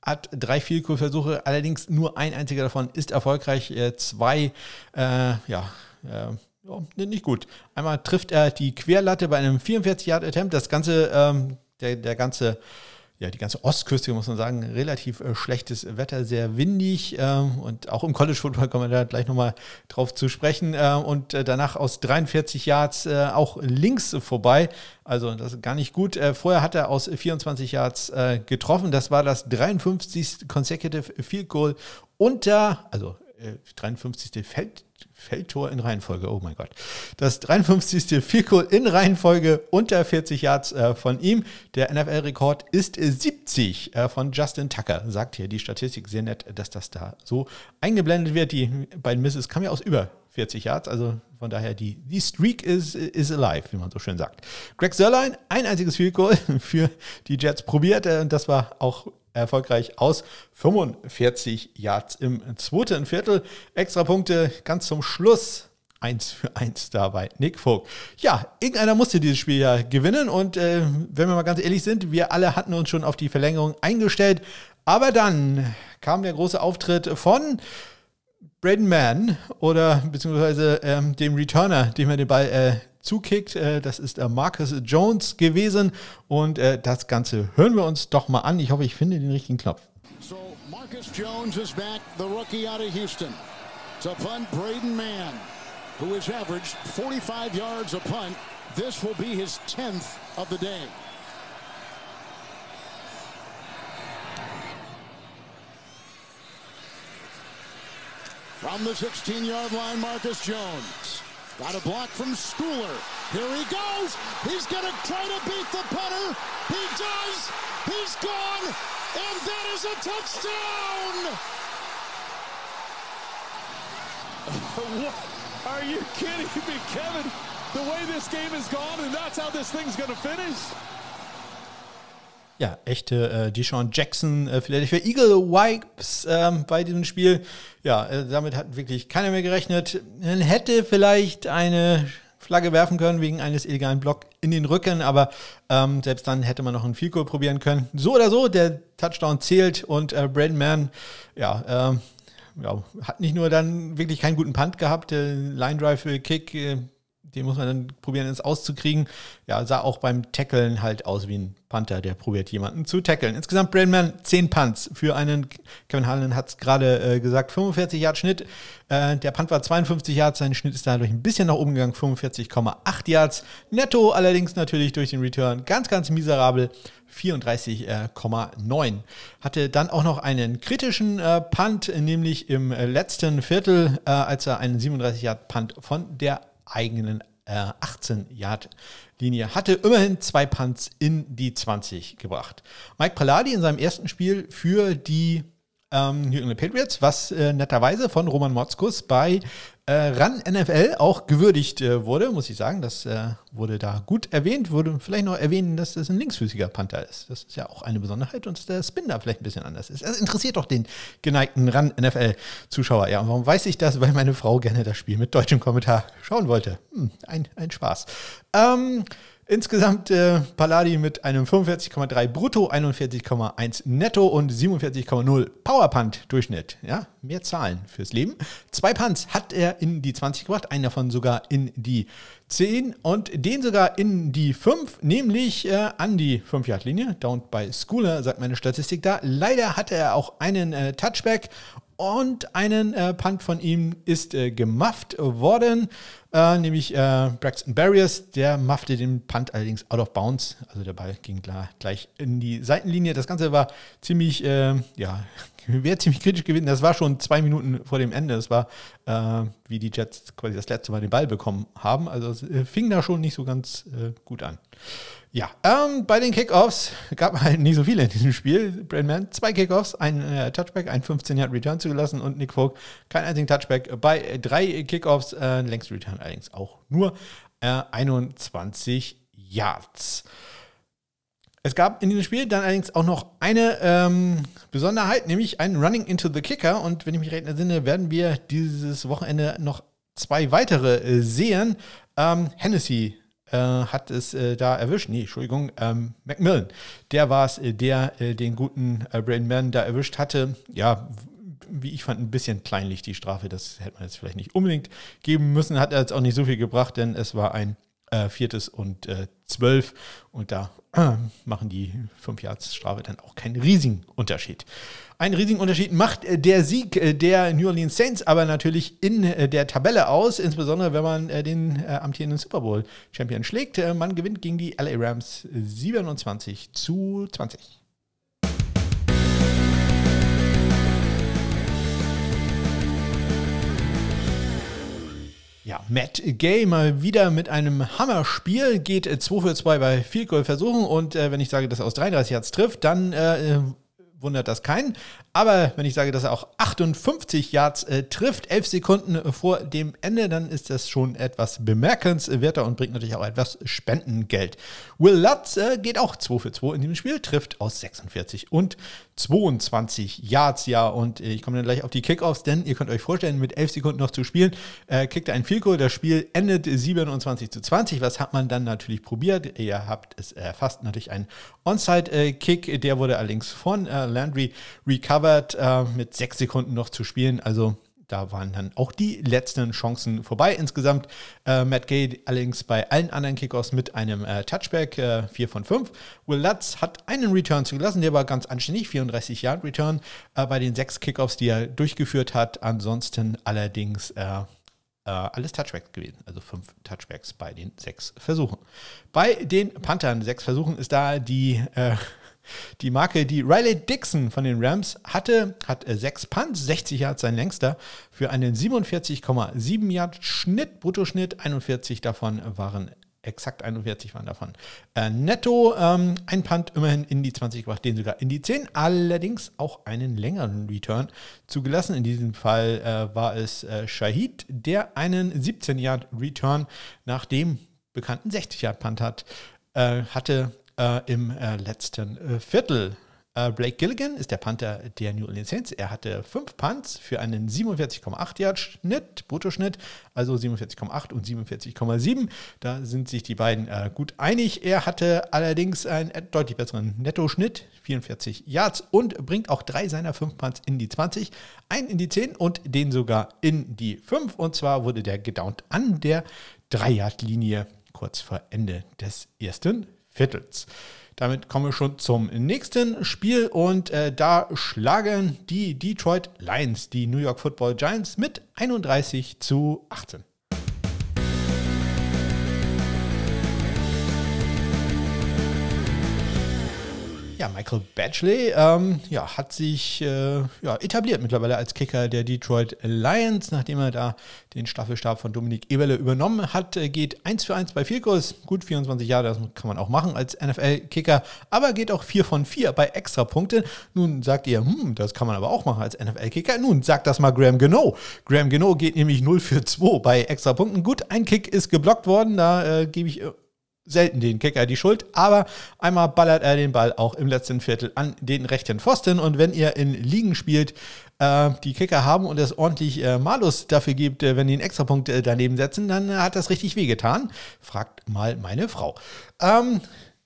Hat drei Vielkohlversuche, allerdings nur ein einziger davon ist erfolgreich. Äh, zwei, äh, ja, äh, nicht gut. Einmal trifft er die Querlatte bei einem 44-Yard-Attempt. Das ganze, ähm, der, der ganze ja, die ganze Ostküste, muss man sagen, relativ äh, schlechtes Wetter, sehr windig äh, und auch im College Football kommen wir da gleich nochmal drauf zu sprechen äh, und äh, danach aus 43 Yards äh, auch links vorbei, also das ist gar nicht gut. Äh, vorher hat er aus 24 Yards getroffen, das war das 53. Consecutive Field Goal unter, also 53. Feld, Feldtor in Reihenfolge. Oh mein Gott. Das 53. Field in Reihenfolge unter 40 Yards äh, von ihm. Der NFL-Rekord ist 70 äh, von Justin Tucker. Sagt hier die Statistik sehr nett, dass das da so eingeblendet wird. Die beiden Misses kamen ja aus über 40 Yards. Also von daher, die, die Streak is, is alive, wie man so schön sagt. Greg Sörlein, ein einziges Field für die Jets probiert. Und das war auch erfolgreich aus 45 Yards im zweiten Viertel. Extra Punkte ganz zum Schluss. 1 für 1 dabei. Nick Vogt. Ja, irgendeiner musste dieses Spiel ja gewinnen und äh, wenn wir mal ganz ehrlich sind, wir alle hatten uns schon auf die Verlängerung eingestellt. Aber dann kam der große Auftritt von Braden Mann oder beziehungsweise ähm, dem Returner, dem er den Ball äh, zukickt. Äh, das ist äh, Marcus Jones gewesen. Und äh, das Ganze hören wir uns doch mal an. Ich hoffe, ich finde den richtigen Knopf. So, Marcus Jones is back, the rookie out of Houston. To punt Braden Mann, who has averaged 45 yards a punt. This will be his 10th of the day. From the 16-yard line, Marcus Jones. Got a block from Schooler. Here he goes. He's going to try to beat the punter. He does. He's gone. And that is a touchdown. what? Are you kidding me, Kevin? The way this game is gone, and that's how this thing's going to finish? Ja, echte äh, Deshaun Jackson, äh, Philadelphia Eagle Wipes ähm, bei diesem Spiel. Ja, äh, damit hat wirklich keiner mehr gerechnet. Man hätte vielleicht eine Flagge werfen können wegen eines illegalen Block in den Rücken, aber ähm, selbst dann hätte man noch einen Field probieren können. So oder so, der Touchdown zählt und äh, Brandon Mann, ja, ähm, ja, hat nicht nur dann wirklich keinen guten Punt gehabt, der Line Drive Kick, äh, den muss man dann probieren, ins Auszukriegen. Ja, sah auch beim Tackeln halt aus wie ein Panther, der probiert, jemanden zu tackeln. Insgesamt Brandman 10 Punts für einen, Kevin Harlan hat es gerade äh, gesagt, 45 Yard Schnitt. Äh, der Punt war 52 Yards, sein Schnitt ist dadurch ein bisschen nach oben gegangen, 45,8 Yards. Netto allerdings natürlich durch den Return ganz, ganz miserabel. 34,9. Hatte dann auch noch einen kritischen äh, Punt, nämlich im äh, letzten Viertel, äh, als er einen 37 Yard Punt von der eigenen äh, 18-Yard-Linie. Hatte immerhin zwei Punts in die 20 gebracht. Mike Palladi in seinem ersten Spiel für die ähm, New England Patriots, was äh, netterweise von Roman Motzkus bei äh, RAN NFL auch gewürdigt äh, wurde, muss ich sagen. Das äh, wurde da gut erwähnt. Würde vielleicht noch erwähnen, dass das ein linksfüßiger Panther ist. Das ist ja auch eine Besonderheit und dass der Spin da vielleicht ein bisschen anders ist. Das interessiert doch den geneigten RAN NFL-Zuschauer. Ja, und warum weiß ich das? Weil meine Frau gerne das Spiel mit deutschem Kommentar schauen wollte. Hm, ein, ein Spaß. Ähm, Insgesamt äh, Palladi mit einem 45,3 Brutto, 41,1 Netto und 47,0 Powerpunt Durchschnitt. Ja, mehr Zahlen fürs Leben. Zwei Punts hat er in die 20 gebracht, einen davon sogar in die 10 und den sogar in die 5, nämlich äh, an die 5-Yard-Linie. Down bei Schooler, sagt meine Statistik da. Leider hatte er auch einen äh, Touchback und einen äh, Punt von ihm ist äh, gemufft worden, äh, nämlich äh, Braxton Barriers. Der muffte den Punt allerdings out of bounds. Also der Ball ging klar gleich in die Seitenlinie. Das Ganze war ziemlich, äh, ja, wäre ziemlich kritisch gewesen. Das war schon zwei Minuten vor dem Ende. Das war, äh, wie die Jets quasi das letzte Mal den Ball bekommen haben. Also es äh, fing da schon nicht so ganz gut an. Ja, ähm, bei den Kickoffs gab halt nicht so viele in diesem Spiel. Brandman zwei Kickoffs, ein äh, Touchback, ein 15 Yard Return zugelassen und Nick Folk kein einzigen Touchback. Bei drei Kickoffs, äh, längst Return allerdings auch nur äh, 21 Yards. Es gab in diesem Spiel dann allerdings auch noch eine ähm, Besonderheit, nämlich ein Running into the Kicker. Und wenn ich mich recht entsinne, werden wir dieses Wochenende noch zwei weitere äh, sehen. Ähm, Hennessy äh, hat es äh, da erwischt. Nee, Entschuldigung, ähm, Macmillan. Der war es, äh, der äh, den guten äh, Brain Man da erwischt hatte. Ja, wie ich fand, ein bisschen kleinlich die Strafe. Das hätte man jetzt vielleicht nicht unbedingt geben müssen. Hat er jetzt auch nicht so viel gebracht, denn es war ein äh, viertes und äh, zwölf. Und da äh, machen die fünf Yards Strafe dann auch keinen riesigen Unterschied. Einen riesigen Unterschied macht äh, der Sieg äh, der New Orleans Saints aber natürlich in äh, der Tabelle aus, insbesondere wenn man den amtierenden Super Bowl Champion schlägt. Man gewinnt gegen die LA Rams 27 zu 20. Ja, Matt Gay mal wieder mit einem Hammerspiel, geht 2 für 2 bei Field Goal Versuchen und äh, wenn ich sage, dass er aus 33 Yards trifft, dann äh, wundert das keinen. Aber wenn ich sage, dass er auch 58 Yards äh, trifft, 11 Sekunden vor dem Ende, dann ist das schon etwas bemerkenswerter und bringt natürlich auch etwas Spendengeld. Will Lutz äh, geht auch 2 für 2 in diesem Spiel, trifft aus 46 und 22 Yards, ja. Und äh, ich komme dann gleich auf die Kickoffs, denn ihr könnt euch vorstellen, mit 11 Sekunden noch zu spielen, äh, kickt er ein Field Goal. Das Spiel endet 27 zu 20. Was hat man dann natürlich probiert? Ihr habt es erfasst, natürlich ein Onside-Kick. Äh, Der wurde allerdings von äh, Landry recovered Harvard äh, mit sechs Sekunden noch zu spielen. Also da waren dann auch die letzten Chancen vorbei. Insgesamt äh, Matt Gay allerdings bei allen anderen Kickoffs mit einem äh, Touchback, äh, 4 von 5. Will Lutz hat einen Return zugelassen, der war ganz anständig, 34 Yard Return äh, bei den sechs Kickoffs, die er durchgeführt hat. Ansonsten allerdings äh, äh, alles Touchbacks gewesen, also fünf Touchbacks bei den sechs Versuchen. Bei den Panthern, sechs Versuchen, ist da die die Marke, die Riley Dixon von den Rams hatte, hat äh, sechs Punts, 60 Yards sein längster, für einen 47,7 Yard Schnitt, Bruttoschnitt, 41 davon waren exakt 41 waren davon. Äh, netto ähm, ein Punt immerhin in die 20 gebracht, den sogar in die 10, allerdings auch einen längeren Return zugelassen. In diesem Fall äh, war es äh, Shahid, der einen 17 Yard Return nach dem bekannten 60 Yard Punt hat, äh, hatte äh, im äh, letzten äh, Viertel. Äh, Blake Gilligan ist der Panther der New Orleans Saints. Er hatte fünf Punts für einen 47,8 Yard Schnitt, Bruttoschnitt, also 47,8 und 47,7. Da sind sich die beiden äh, gut einig. Er hatte allerdings einen deutlich besseren Nettoschnitt, 44 Yards und bringt auch drei seiner fünf Punts in die 20, einen in die 10 und den sogar in die 5. Und zwar wurde der gedownt an der 3-Yard-Linie kurz vor Ende des ersten Viertels. Damit kommen wir schon zum nächsten Spiel und äh, da schlagen die Detroit Lions die New York Football Giants mit 31 zu 18. Michael Batchley ähm, ja, hat sich äh, ja, etabliert mittlerweile als Kicker der Detroit Lions, nachdem er da den Staffelstab von Dominik Eberle übernommen hat. Äh, geht 1 für 1 bei Goals, gut 24 Jahre, das kann man auch machen als NFL-Kicker, aber geht auch 4 von 4 bei Extrapunkte. Nun sagt ihr, hm, das kann man aber auch machen als NFL-Kicker. Nun sagt das mal Graham Geno. Graham Geno geht nämlich 0 für 2 bei Extrapunkten. Gut, ein Kick ist geblockt worden, da äh, gebe ich äh, selten den Kicker die Schuld, aber einmal ballert er den Ball auch im letzten Viertel an den rechten Pfosten und wenn ihr in Ligen spielt, äh, die Kicker haben und es ordentlich äh, Malus dafür gibt, äh, wenn die einen Extrapunkt äh, daneben setzen, dann äh, hat das richtig wehgetan. Fragt mal meine Frau. Ähm,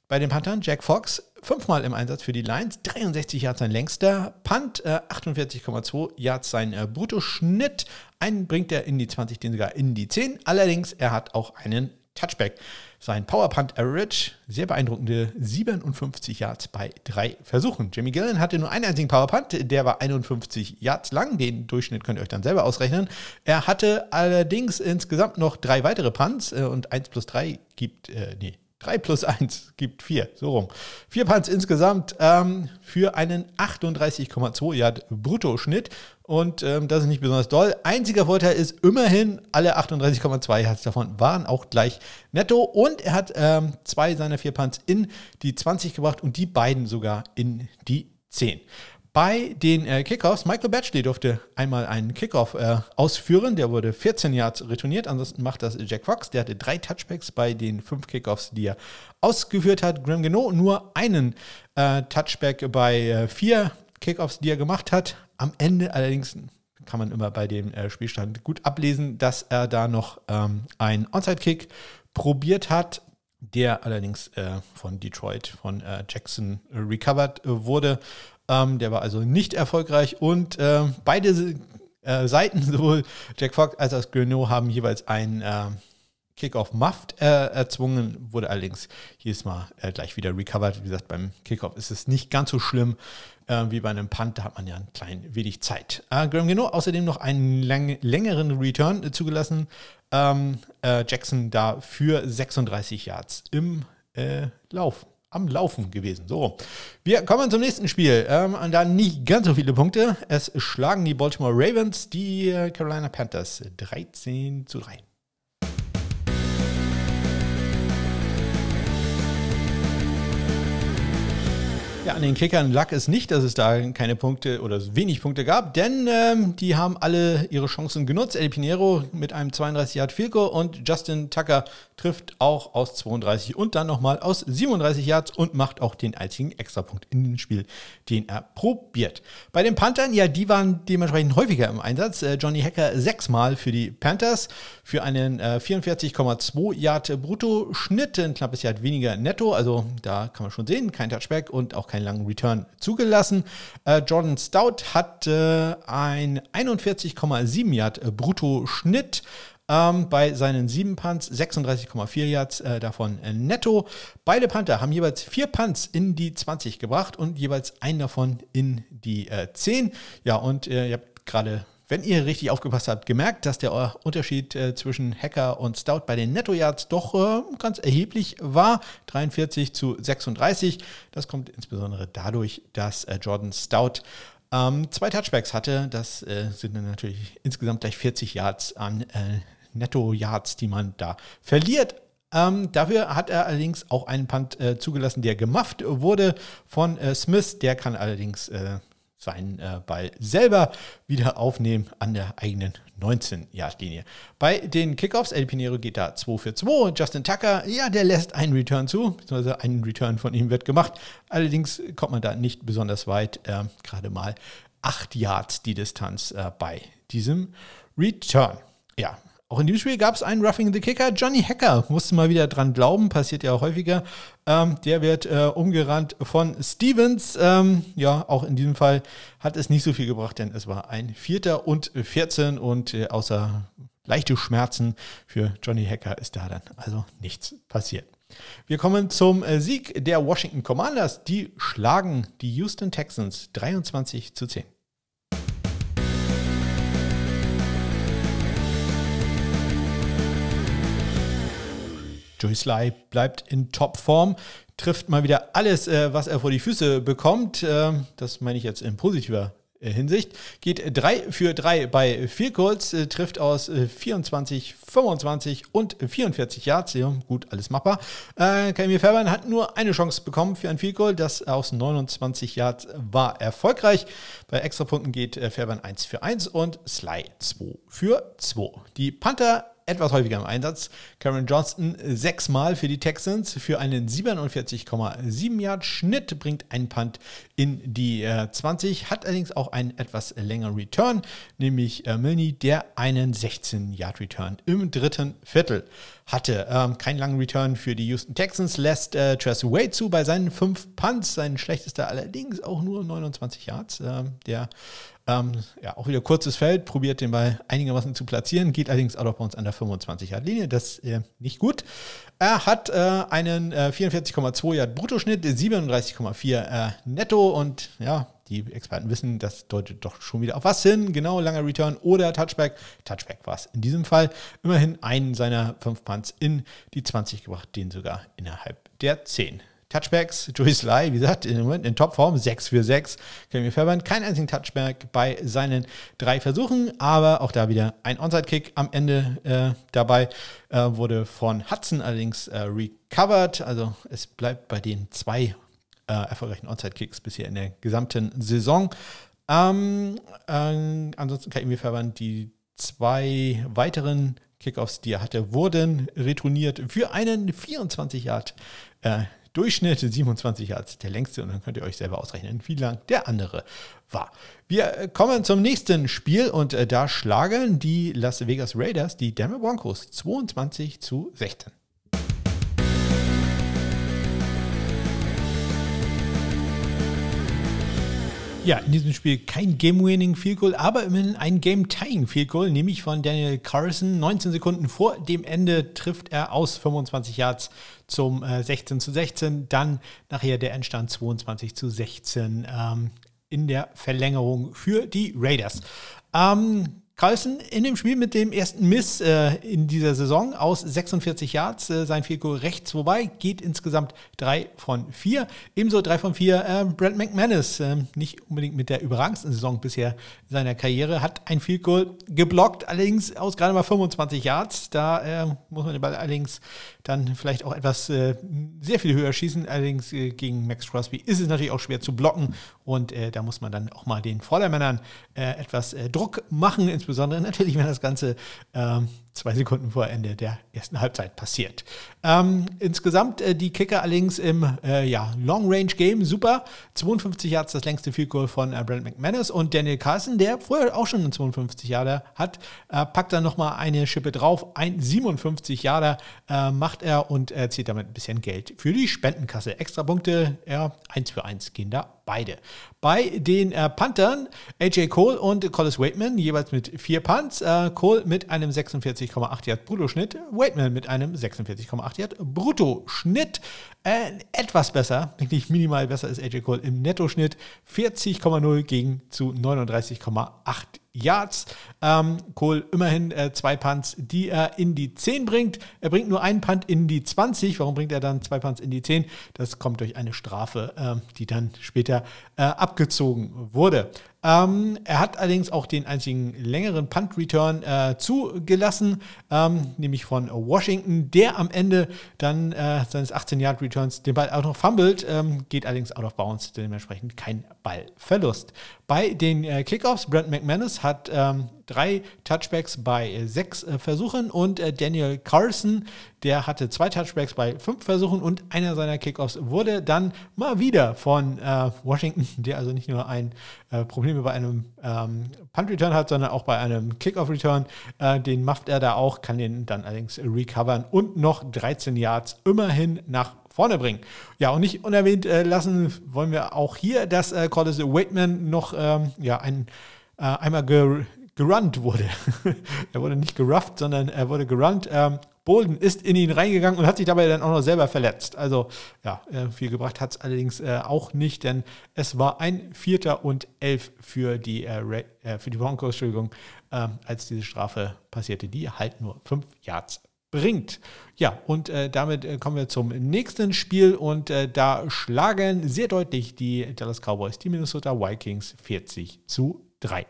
bei den Panthern Jack Fox fünfmal im Einsatz für die Lions, 63 Yards sein längster Punt, 48,2 äh, Yards sein Bruttoschnitt, einen bringt er in die 20, den sogar in die 10, allerdings er hat auch einen Touchback. Sein Power Punt Average, sehr beeindruckende 57 Yards bei drei Versuchen. Jimmy Gillen hatte nur einen einzigen Power Punt, der war 51 Yards lang. Den Durchschnitt könnt ihr euch dann selber ausrechnen. Er hatte allerdings insgesamt noch drei weitere Punts äh, und 1 plus 3 gibt, äh, nee, 3 plus 1 gibt 4, so rum. Vier Punts insgesamt ähm, für einen 38,2 Yard Bruttoschnitt. Und ähm, das ist nicht besonders doll. Einziger Vorteil ist immerhin, alle 38,2 Yards davon waren auch gleich netto. Und er hat ähm, zwei seiner vier Punts in die 20 gebracht und die beiden sogar in die 10. Bei den äh, Kickoffs, Michael Batchley durfte einmal einen Kickoff äh, ausführen. Der wurde 14 Yards retourniert. Ansonsten macht das Jack Fox. Der hatte drei Touchbacks bei den fünf Kickoffs, die er ausgeführt hat. Graham Geno nur einen äh, Touchback bei äh, vier Kickoffs, die er gemacht hat. Am Ende allerdings kann man immer bei dem äh, Spielstand gut ablesen, dass er da noch ähm, einen Onside-Kick probiert hat der allerdings äh, von Detroit, von äh, Jackson recovered wurde. Ähm, der war also nicht erfolgreich und äh, beide äh, Seiten, sowohl Jack Fox als auch Grenot, haben jeweils einen äh, Kickoff Muffed äh, erzwungen, wurde allerdings jedes Mal äh, gleich wieder recovered. Wie gesagt, beim Kickoff ist es nicht ganz so schlimm äh, wie bei einem Punt, da hat man ja ein klein wenig Zeit. Äh, Graham Geno außerdem noch einen lang längeren Return äh, zugelassen. Ähm, äh, Jackson da für 36 Yards im Lauf am Laufen gewesen. So, wir kommen zum nächsten Spiel. Ähm, da nicht ganz so viele Punkte. Es schlagen die Baltimore Ravens die äh, Carolina Panthers 13 zu 3. Ja, an den Kickern lag es nicht, dass es da keine Punkte oder wenig Punkte gab, denn ähm, die haben alle ihre Chancen genutzt. El Pinero mit einem 32 Yard Filko und Justin Tucker trifft auch aus 32 und dann nochmal aus 37 Yards und macht auch den einzigen Extrapunkt in dem Spiel, den er probiert. Bei den Panthern, ja, die waren dementsprechend häufiger im Einsatz. Äh, Johnny Hacker sechsmal für die Panthers für einen äh, 44,2 Yard Brutto-Schnitt, ein knappes Yard weniger netto, also da kann man schon sehen, kein Touchback und auch keinen langen Return zugelassen. Äh, Jordan Stout hat äh, ein 41,7 Yard Brutto-Schnitt ähm, bei seinen sieben Punts, 36,4 Yards äh, davon äh, netto. Beide Panther haben jeweils vier Punts in die 20 gebracht und jeweils einen davon in die äh, 10. Ja, und äh, ihr habt gerade wenn ihr richtig aufgepasst habt, gemerkt, dass der Unterschied äh, zwischen Hacker und Stout bei den Netto-Yards doch äh, ganz erheblich war. 43 zu 36. Das kommt insbesondere dadurch, dass äh, Jordan Stout ähm, zwei Touchbacks hatte. Das äh, sind dann natürlich insgesamt gleich 40 Yards an Netto-Yards, die man da verliert. Ähm, dafür hat er allerdings auch einen Punt zugelassen, der gemufft wurde von Smith. Der kann allerdings seinen äh, Ball selber wieder aufnehmen an der eigenen 19-Yard-Linie. Bei den Kickoffs, El Pinero geht da 2 für 2. Justin Tucker, ja, der lässt einen Return zu, beziehungsweise ein Return von ihm wird gemacht. Allerdings kommt man da nicht besonders weit, äh, gerade mal 8 Yards die Distanz äh, bei diesem Return. Ja, auch in diesem Spiel gab es einen Roughing the Kicker. Johnny Hacker musste mal wieder dran glauben, passiert ja häufiger. Ähm, der wird äh, umgerannt von Stevens. Ähm, ja, auch in diesem Fall hat es nicht so viel gebracht, denn es war ein Vierter und 14 und äh, außer leichte Schmerzen. Für Johnny Hacker ist da dann also nichts passiert. Wir kommen zum äh, Sieg der Washington Commanders. Die schlagen die Houston Texans 23 zu 10. Joey Sly bleibt in Topform, trifft mal wieder alles, äh, was er vor die Füße bekommt. Ähm, das meine ich jetzt in positiver äh, Hinsicht. Geht 3 für 3 bei Field Goals, äh, trifft aus 24, 25 und 44 Yards. Ja, gut, alles machbar. Äh, Fairbairn hat nur eine Chance bekommen für ein Field Goal. Das aus 29 Yards war erfolgreich. Bei Extrapunkten geht Fairbairn 1 für 1 und Sly 2 für 2. Die Panther etwas häufiger im Einsatz. Cameron Johnston sechsmal für die Texans für einen 47,7 Yard Schnitt, bringt einen Punt in die äh, 20, hat allerdings auch einen etwas längeren Return, nämlich äh, Milne, der einen 16 Yard Return im dritten Viertel hatte. Ähm, keinen langen Return für die Houston Texans, lässt äh, Tress Way zu bei seinen fünf Punts, sein schlechtester allerdings auch nur 29 Yards. Ähm, der ähm, ja, auch wieder kurzes Feld, probiert den Ball einigermaßen zu platzieren, geht allerdings out of bounds an der 25 Yard Linie. Das ist äh, nicht gut. Er hat äh, einen äh, 44,2 Yard Bruttoschnitt, 37,4 äh, Netto und ja, die Experten wissen, das deutet doch schon wieder auf was hin. Genau, langer Return oder Touchback. Touchback war es in diesem Fall. Immerhin einen seiner fünf Punts in die 20 gebracht, den sogar innerhalb der 10. Touchbacks, Joey Sly, wie gesagt, im Moment in Topform, 6 für 6. Kevin Fairbairn, kein einzigen Touchback bei seinen drei Versuchen, aber auch da wieder ein Onside-Kick am Ende äh, dabei. Äh, wurde von Hudson allerdings äh, recovered, also es bleibt bei den zwei äh, erfolgreichen Onside-Kicks bisher in der gesamten Saison. Ähm, äh, ansonsten Kevin Fairbairn, die zwei weiteren Kickoffs, die er hatte, wurden retourniert für einen 24 Yard äh, Durchschnitt 27 Yards, der längste, und dann könnt ihr euch selber ausrechnen, wie lang der andere war. Wir äh, kommen zum nächsten Spiel und äh, da schlagen die Las Vegas Raiders die Denver Broncos 22 zu 16. Ja, in diesem Spiel kein Game-Winning Field Goal, aber immerhin ein Game-Tying Field Goal, nämlich von Daniel Carson. 19 Sekunden vor dem Ende trifft er aus 25 Yards zum äh, 16 zu 16. Dann nachher der Endstand 22 zu 16 ähm, in der Verlängerung für die Raiders. Ähm, Carlson in dem Spiel mit dem ersten Miss äh, in dieser Saison aus 46 Yards, äh, sein Field rechts vorbei, geht insgesamt 3 von 4. Ebenso 3 von 4 äh, Brent McManus, äh, nicht unbedingt mit der überragendsten Saison bisher seiner Karriere, hat ein Field geblockt, allerdings aus gerade mal 25 Yards. Da äh, muss man den Ball allerdings dann vielleicht auch etwas äh, sehr viel höher schießen. Allerdings gegen Max Crosby ist es natürlich auch schwer zu blocken und da muss man dann auch mal den Vordermännern etwas Druck machen, insbesondere insbesondere natürlich, wenn das Ganze ähm, zwei Sekunden vor Ende der ersten Halbzeit passiert. Ähm, insgesamt äh, die Kicker allerdings im äh, ja, Long-Range-Game super. 52 Yards das längste Field Goal von äh, Brent McManus und Daniel Carson, der vorher auch schon einen 52 Yarder hat, äh, packt dann nochmal eine Schippe drauf. Ein 57 Yarder äh, macht er und zieht damit ein bisschen Geld für die Spendenkasse. Extra Punkte, ja, 1 für 1 gehen da beide. Bei den äh, Panthern AJ Cole und Collis Waitman jeweils mit vier Punts. Äh, Cole mit einem 46,8 Yard Bruttoschnitt, Waitman mit einem 46,8 Yard Bruttoschnitt. Äh, etwas besser, wirklich minimal besser ist AJ Cole im Nettoschnitt. 40,0 gegen zu 39,8 Yards. Ähm, Cole immerhin äh, zwei Punts, die er in die 10 bringt. Er bringt nur einen Punt in die 20. Warum bringt er dann zwei Punts in die 10? Das kommt durch eine Strafe, äh, die dann später äh, abgezogen wurde. Ähm, er hat allerdings auch den einzigen längeren Punt-Return äh, zugelassen, ähm, nämlich von Washington, der am Ende dann äh, seines 18-Yard-Returns den Ball auch noch fummelt, ähm, geht allerdings out of bounds, dementsprechend kein Ballverlust. Bei den äh, Kickoffs, Brent McManus hat ähm, drei Touchbacks bei sechs äh, Versuchen und äh, Daniel Carson, der hatte zwei Touchbacks bei fünf Versuchen und einer seiner Kickoffs wurde dann mal wieder von äh, Washington, der also nicht nur ein äh, Probleme bei einem ähm, Punt-Return hat, sondern auch bei einem Kickoff-Return. Äh, den mafft er da auch, kann den dann allerdings recovern und noch 13 Yards immerhin nach vorne bringen. Ja, und nicht unerwähnt äh, lassen wollen wir auch hier, dass äh, Collis Waitman noch ähm, ja, ein, äh, einmal ge gerunnt wurde. er wurde nicht gerufft, sondern er wurde gerunnt. Ähm, Bolden ist in ihn reingegangen und hat sich dabei dann auch noch selber verletzt. Also ja, äh, viel gebracht hat es allerdings äh, auch nicht, denn es war ein Vierter und Elf für die, äh, äh für die Broncos, Entschuldigung, ähm, als diese Strafe passierte, die halt nur fünf Yards bringt. Ja, und äh, damit äh, kommen wir zum nächsten Spiel und äh, da schlagen sehr deutlich die Dallas Cowboys die Minnesota Vikings 40 zu 3.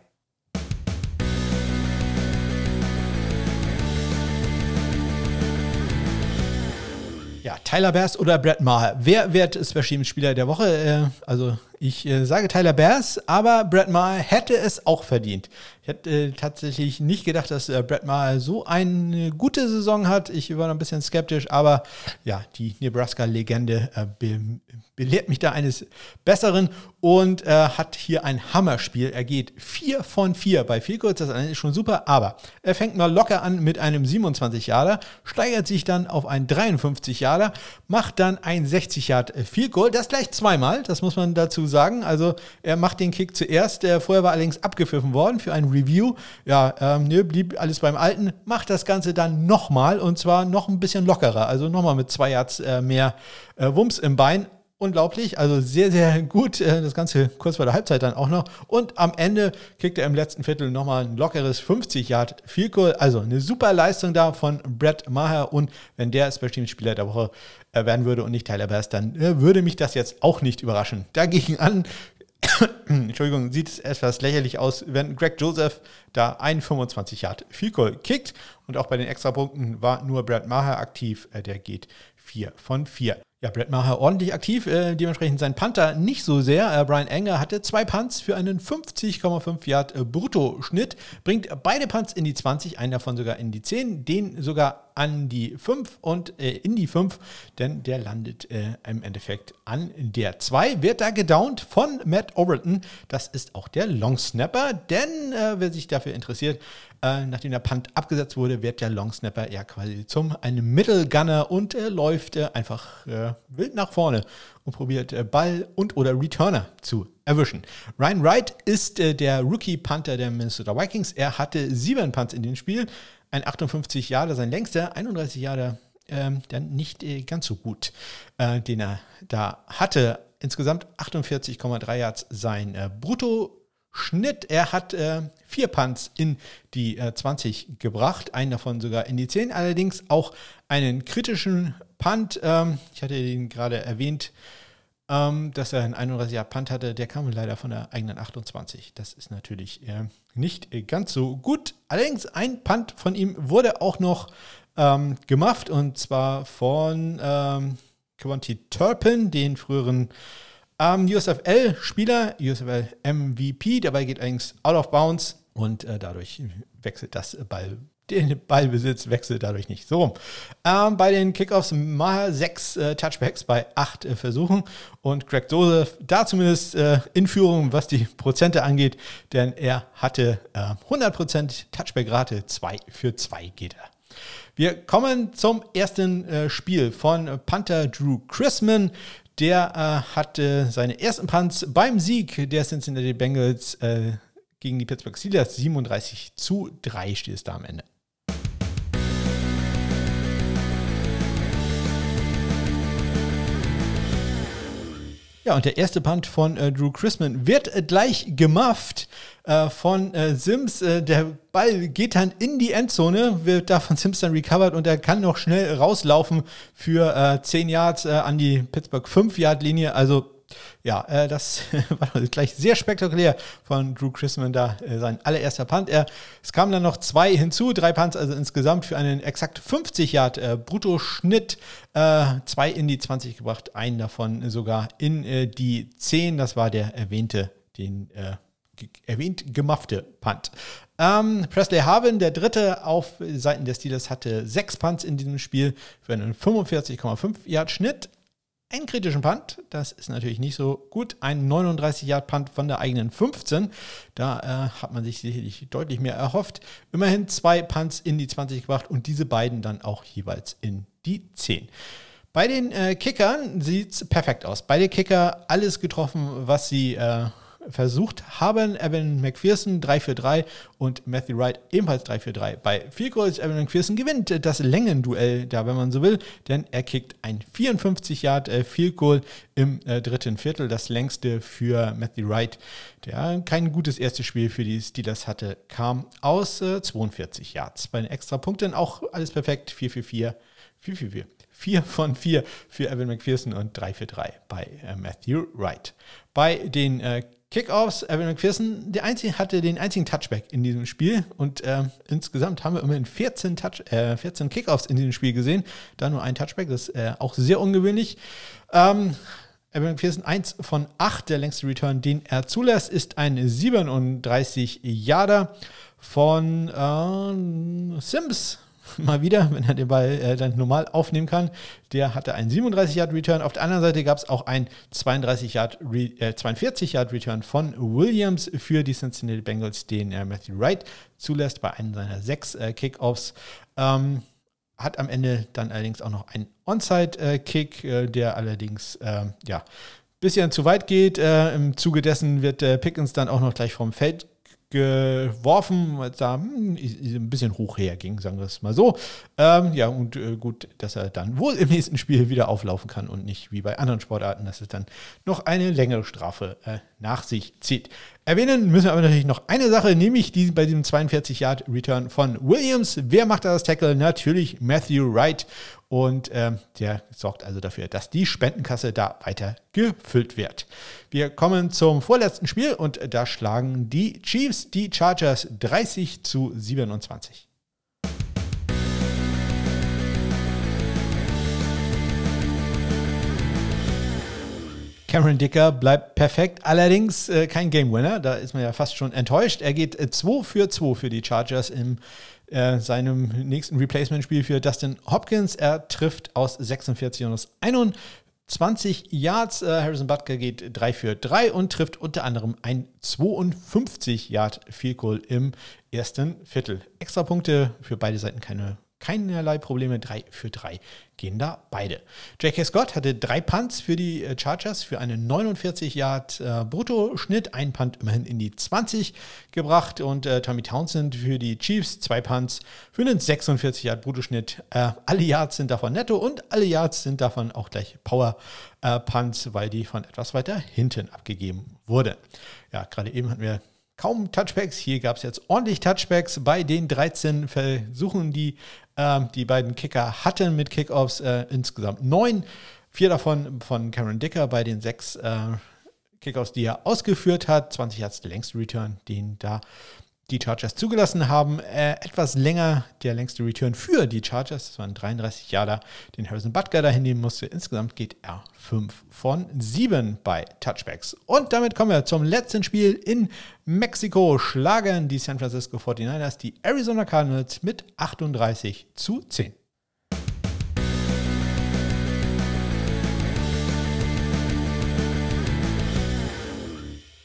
Ja, Tyler Bass oder Brad Maher. Wer wird Special Teams Spieler der Woche? Äh, also ich äh, sage Tyler Bass, aber Brad Maher hätte es auch verdient. Ich hätte äh, tatsächlich nicht gedacht, dass äh, Brad Maher so eine gute Saison hat. Ich war noch ein bisschen skeptisch, aber ja, die Nebraska-Legende äh, be belehrt mich da eines Besseren und äh, hat hier ein Hammerspiel. Er geht 4 von 4 bei viel kurz, das ist schon super, aber er fängt mal locker an mit einem 27 Jahre, steigert sich dann auf ein 53 Jahre, macht dann ein 60 Yard Field Goal, das gleich zweimal, das muss man dazu sagen. Also er macht den Kick zuerst, der vorher war allerdings abgepfiffen worden für ein Review. Ja, ähm, ne, blieb alles beim Alten, macht das Ganze dann nochmal und zwar noch ein bisschen lockerer, also nochmal mit zwei Yards äh, mehr äh, Wumms im Bein. Unglaublich, also sehr, sehr gut. Äh, das Ganze kurz vor der Halbzeit dann auch noch. Und am Ende kriegt er im letzten Viertel nochmal ein lockeres 50 Yard Field Goal. Also eine super Leistung da von Brett Maher. Und wenn der Special Teams Spieler der Woche äh, werden würde und nicht Tyler Bass, dann äh, würde mich das jetzt auch nicht überraschen. Dagegen an Entschuldigung, sieht es etwas lächerlich aus, wenn Greg Joseph da ein 25 Yard Field Goal kickt und auch bei den Extrapunkten war nur Brad Maher aktiv, der geht 4 von 4. Ja, Brett Maher ordentlich aktiv, äh, dementsprechend sein Panther nicht so sehr. Äh, Brian Enger hatte zwei Punts für einen 50,5 Yard äh, Bruttoschnitt, bringt beide Punts in die 20, einen davon sogar in die 10, den sogar an die 5 und äh, in die 5, denn der landet äh, im Endeffekt an der 2. Wird da gedownt von Matt Overton. Das ist auch der Long Snapper, denn äh, wer sich dafür interessiert, äh, nachdem der Punt abgesetzt wurde, wird der Long Snapper ja quasi zum einem Middle Gunner und äh, läuft äh, einfach wild nach vorne und probiert Ball und oder Returner zu erwischen. Ryan Wright ist der Rookie Punter der Minnesota Vikings. Er hatte sieben Punts in dem Spiel, ein 58 Jahre, sein längster, 31 Jahre ähm, dann nicht ganz so gut, den er da hatte. Insgesamt 48,3 Yards sein Brutto Schnitt. Er hat äh, vier Punts in die äh, 20 gebracht, einen davon sogar in die 10, allerdings auch einen kritischen Punt. Ähm, ich hatte ihn gerade erwähnt, ähm, dass er einen 31 Jahr Punt hatte. Der kam leider von der eigenen 28. Das ist natürlich äh, nicht äh, ganz so gut. Allerdings ein Punt von ihm wurde auch noch ähm, gemacht und zwar von ähm, Quanti Turpin, den früheren ähm, USFL-Spieler, USFL MVP, dabei geht allerdings out of bounds und äh, dadurch wechselt das Ball. Den Ballbesitz wechselt dadurch nicht. So rum. Ähm, bei den Kickoffs mal sechs äh, Touchbacks bei acht äh, Versuchen und Greg Joseph da zumindest äh, in Führung, was die Prozente angeht, denn er hatte 100% äh, Touchback-Rate, 2 für 2 geht er. Wir kommen zum ersten äh, Spiel von Panther Drew Chrisman. Der äh, hatte seine ersten Punts beim Sieg der Cincinnati Bengals äh, gegen die Pittsburgh Steelers. 37 zu 3 steht es da am Ende. Ja, und der erste Punt von äh, Drew Chrisman wird äh, gleich gemufft äh, von äh, Sims. Äh, der Ball geht dann in die Endzone, wird da von Sims dann recovered und er kann noch schnell rauslaufen für 10 äh, Yards an die Pittsburgh 5-Yard-Linie. Also ja, äh, das war gleich sehr spektakulär von Drew Chrisman da, äh, sein allererster Punt. Er, es kamen dann noch zwei hinzu, drei Punts, also insgesamt für einen exakt 50 Yard äh, Bruttoschnitt, äh, zwei in die 20 gebracht, einen davon sogar in äh, die 10. Das war der erwähnte, den äh, erwähnt gemaffte Punt. Ähm, Presley Harvin, der dritte auf Seiten der Steelers, hatte sechs Punts in diesem Spiel für einen 45,5 Yard Schnitt einen kritischen Punt. Das ist natürlich nicht so gut. Ein 39-Yard-Punt von der eigenen 15. Da äh, hat man sich sicherlich deutlich mehr erhofft. Immerhin zwei Punts in die 20 gebracht und diese beiden dann auch jeweils in die 10. Bei den äh, Kickern sieht es perfekt aus. Beide Kicker alles getroffen, was sie äh, versucht haben. Evan McPherson 3 für 3 und Matthew Wright ebenfalls 3 für 3. Bei Field Goals Evan McPherson gewinnt das Längenduell da, wenn man so will, denn er kickt ein 54 Yard äh, Field Goal im äh, dritten Viertel, das längste für Matthew Wright, der kein gutes erstes Spiel für die Steelers hatte, kam aus äh, 42 Yards. Bei den Extrapunkten auch alles perfekt, 4 für 4, 4 für 4. 4 von 4 für Evan McPherson und 3 für 3 bei äh, Matthew Wright. Bei den äh, Kickoffs, Evan McPherson der einzige, hatte den einzigen Touchback in diesem Spiel und äh, insgesamt haben wir immerhin 14, Touch, äh, 14 Kickoffs in diesem Spiel gesehen. Da nur ein Touchback, das ist äh, auch sehr ungewöhnlich. Ähm, Evan McPherson 1 von 8, der längste Return, den er zulässt, ist ein 37 Yarder von äh, Sims mal wieder, wenn er den Ball äh, dann normal aufnehmen kann. Der hatte einen 37 Yard Return. Auf der anderen Seite gab es auch einen 32 Yard, äh, 42 Yard Return von Williams für die Cincinnati Bengals, den äh, Matthew Wright zulässt bei einem seiner sechs äh, Kickoffs. Ähm, hat am Ende dann allerdings auch noch einen Onside-Kick, äh, der allerdings ähm, ja bisschen zu weit geht. Äh, Im Zuge dessen wird äh, Pickens dann auch noch gleich vom Feld geworfen, weil es da hm, ein bisschen hoch herging, sagen wir es mal so. Ähm, ja, und äh, gut, dass er dann wohl im nächsten Spiel wieder auflaufen kann und nicht wie bei anderen Sportarten, dass es dann noch eine längere Strafe äh, nach sich zieht. Erwähnen müssen wir aber natürlich noch eine Sache, nämlich die, bei diesem 42-Yard-Return von Williams. Wer macht da das Tackle? Natürlich Matthew Wright. Und ähm, der sorgt also dafür, dass die Spendenkasse da weiter gefüllt wird. Wir kommen zum vorletzten Spiel und da schlagen die Chiefs die Chargers 30 zu 27. Cameron Dicker bleibt perfekt, allerdings äh, kein Game Winner. Da ist man ja fast schon enttäuscht. Er geht 2 äh, für 2 für die Chargers im äh, seinem nächsten Replacement-Spiel für Dustin Hopkins. Er trifft aus 46 und aus 21 Yards. Äh, Harrison Butker geht 3 für 3 und trifft unter anderem ein 52 Yard Field Goal im ersten Viertel. Extra Punkte für beide Seiten keine keinerlei Probleme. 3 für 3 gehen da beide. J.K. Scott hatte drei Punts für die äh, Chargers für einen 49 Yard äh, Bruttoschnitt. Ein Punt immerhin in die 20 gebracht und äh, Tommy Townsend für die Chiefs zwei Punts für einen 46 Yard Bruttoschnitt. Äh, alle Yards sind davon netto und alle Yards sind davon auch gleich Power äh, Punts, weil die von etwas weiter hinten abgegeben wurden. Ja, gerade eben hatten wir kaum Touchbacks. Hier gab es jetzt ordentlich Touchbacks bei den 13 Versuchen, die äh, die beiden Kicker hatten mit Kickoffs. Äh, insgesamt neun. Vier davon von Cameron Dicker bei den sechs äh, Kickoffs, die er ausgeführt hat. 20 Yards der längste Return, den da die Chargers zugelassen haben. Äh, etwas länger der längste Return für die Chargers. Das waren 33 Jahre, den Harrison Butker da hinnehmen musste. Insgesamt geht er 5 von 7 bei Touchbacks. Und damit kommen wir zum letzten Spiel in Mexiko. Schlagen die San Francisco 49ers die Arizona Cardinals mit 38 zu 10.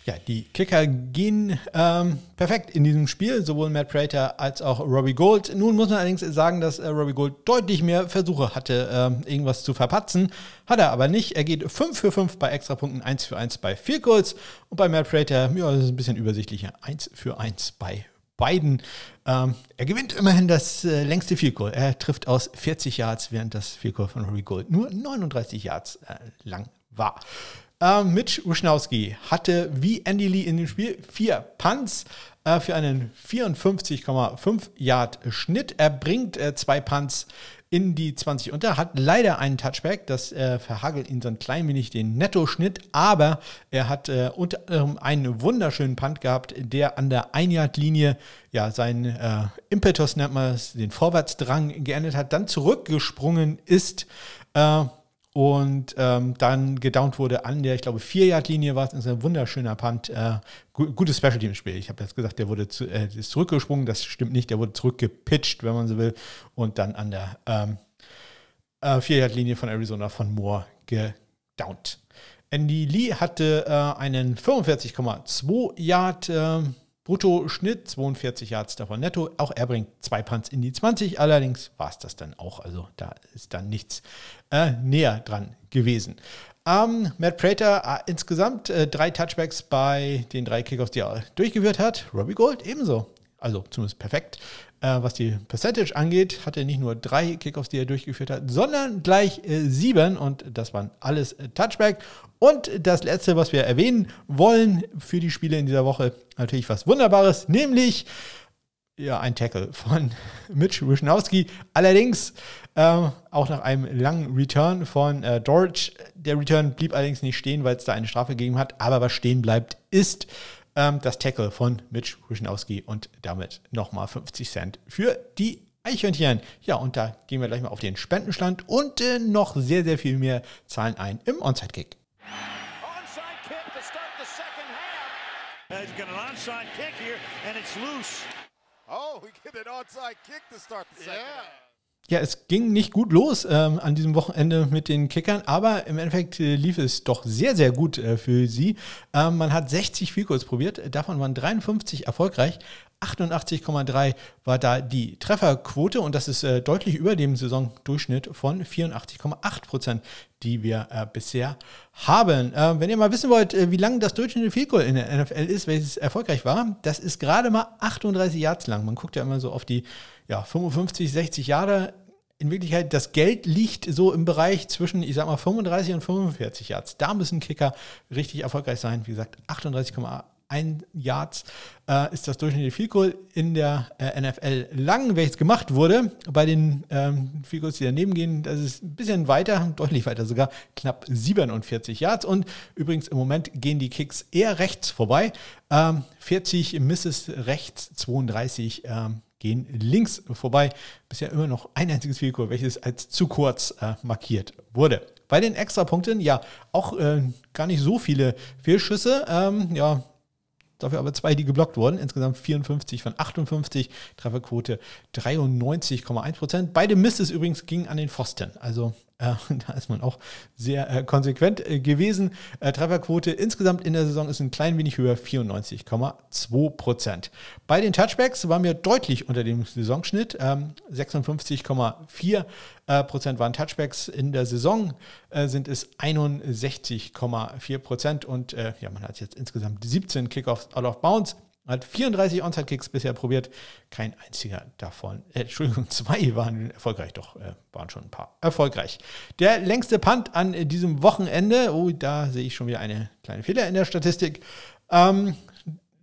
Ja, die Kicker gehen ähm, perfekt in diesem Spiel, sowohl Matt Prater als auch Robbie Gold. Nun muss man allerdings sagen, dass äh, Robbie Gold deutlich mehr Versuche hatte, ähm, irgendwas zu verpatzen. Hat er aber nicht. Er geht 5 für 5 bei Extrapunkten, 1 für 1 bei Field Goals. Und bei Matt Prater, ja, das ist ein bisschen übersichtlicher, 1 für 1 bei beiden. Ähm, er gewinnt immerhin das äh, längste Field Goal. Er trifft aus 40 Yards, während das Field Goal von Robbie Gold nur 39 Yards äh, lang war. Äh, Mitch Wischnowski hatte wie Andy Lee in dem Spiel vier Punts äh, für einen 54,5 Yard Schnitt. Er bringt äh, zwei Punts in die 20 unter, hat leider einen Touchback, das äh, verhagelt ihn so ein klein wenig den Netto-Schnitt, aber er hat äh, unter anderem einen wunderschönen Punt gehabt, der an der 1-Yard-Linie ja seinen äh, Impetus, nennt man es, den Vorwärtsdrang geendet hat, dann zurückgesprungen ist. Äh, und ähm, dann gedownt wurde an der, ich glaube, 4-Yard-Linie war es. Ist ein wunderschöner Punt. Äh, gutes Special Team-Spiel. Ich habe jetzt gesagt, der wurde zu, äh, ist zurückgesprungen. Das stimmt nicht. Der wurde zurückgepitcht, wenn man so will. Und dann an der ähm, äh, 4-Yard-Linie von Arizona von Moore gedownt. Andy Lee hatte äh, einen 45,2 Yard äh, Brutto-Schnitt, 42 Yards davon netto. Auch er bringt zwei Punts in die 20. Allerdings war es das dann auch. Also da ist dann nichts äh, näher dran gewesen. Ähm, Matt Prater äh, insgesamt äh, drei Touchbacks bei den drei Kickoffs, die er durchgeführt hat. Robbie Gold ebenso. Also zumindest perfekt. Äh, was die Percentage angeht, hat er nicht nur drei Kickoffs, die er durchgeführt hat, sondern gleich äh, sieben. Und das waren alles äh, Touchback. Und das letzte, was wir erwähnen wollen für die Spiele in dieser Woche, natürlich was Wunderbares, nämlich ja, ein Tackle von Mitch Wischnowski. Allerdings äh, auch nach einem langen Return von äh, Dortch. Der Return blieb allerdings nicht stehen, weil es da eine Strafe gegeben hat. Aber was stehen bleibt, ist ähm, das Tackle von Mitch Wischnowski und damit nochmal 50 Cent für die Eichhörnchen. Ja, und da gehen wir gleich mal auf den Spendenstand und äh, noch sehr, sehr viel mehr Zahlen ein im Onside-Kick. Onside kick to start the second half. He's got an onside kick here and it's loose. Oh, we get an onside kick to start the second yeah. Ja, es ging nicht gut los ähm, an diesem Wochenende mit den Kickern, aber im Endeffekt äh, lief es doch sehr, sehr gut äh, für sie. Ähm, man hat 60 Vielkurs probiert, davon waren 53 erfolgreich. 88,3 war da die Trefferquote und das ist äh, deutlich über dem Saisondurchschnitt von 84,8 Prozent, die wir äh, bisher haben. Äh, wenn ihr mal wissen wollt, äh, wie lang das durchschnittliche Field Goal in der NFL ist, welches erfolgreich war, das ist gerade mal 38 Yards lang. Man guckt ja immer so auf die ja, 55, 60 Jahre. In Wirklichkeit, das Geld liegt so im Bereich zwischen, ich sag mal, 35 und 45 Yards. Da müssen Kicker richtig erfolgreich sein. Wie gesagt, 38,8 ein Yards äh, ist das durchschnittliche Field Goal in der äh, NFL lang, welches gemacht wurde. Bei den ähm, Field Goals, die daneben gehen, das ist ein bisschen weiter, deutlich weiter sogar, knapp 47 Yards. Und übrigens im Moment gehen die Kicks eher rechts vorbei. Ähm, 40 Misses rechts, 32 ähm, gehen links vorbei. Bisher immer noch ein einziges Field Goal, welches als zu kurz äh, markiert wurde. Bei den Extrapunkten, ja, auch äh, gar nicht so viele Fehlschüsse. Ähm, ja, dafür aber zwei, die geblockt wurden. Insgesamt 54 von 58, Trefferquote 93,1 Prozent. Beide Misses übrigens gingen an den Pfosten. Also äh, da ist man auch sehr äh, konsequent äh, gewesen. Trefferquote insgesamt in der Saison ist ein klein wenig höher, 94,2 Prozent. Bei den Touchbacks waren wir deutlich unter dem Saisonschnitt. Ähm, 56,4 äh, Prozent waren Touchbacks. In der Saison sind es 61,4 Prozent. Und ja, man hat jetzt insgesamt 17 Kickoffs out of bounds. Hat 34 Onside-Kicks bisher probiert, kein einziger davon, äh, Entschuldigung, zwei waren erfolgreich, doch äh, waren schon ein paar erfolgreich. Der längste Punt an äh, diesem Wochenende, oh, da sehe ich schon wieder eine kleine Fehler in der Statistik. Ähm,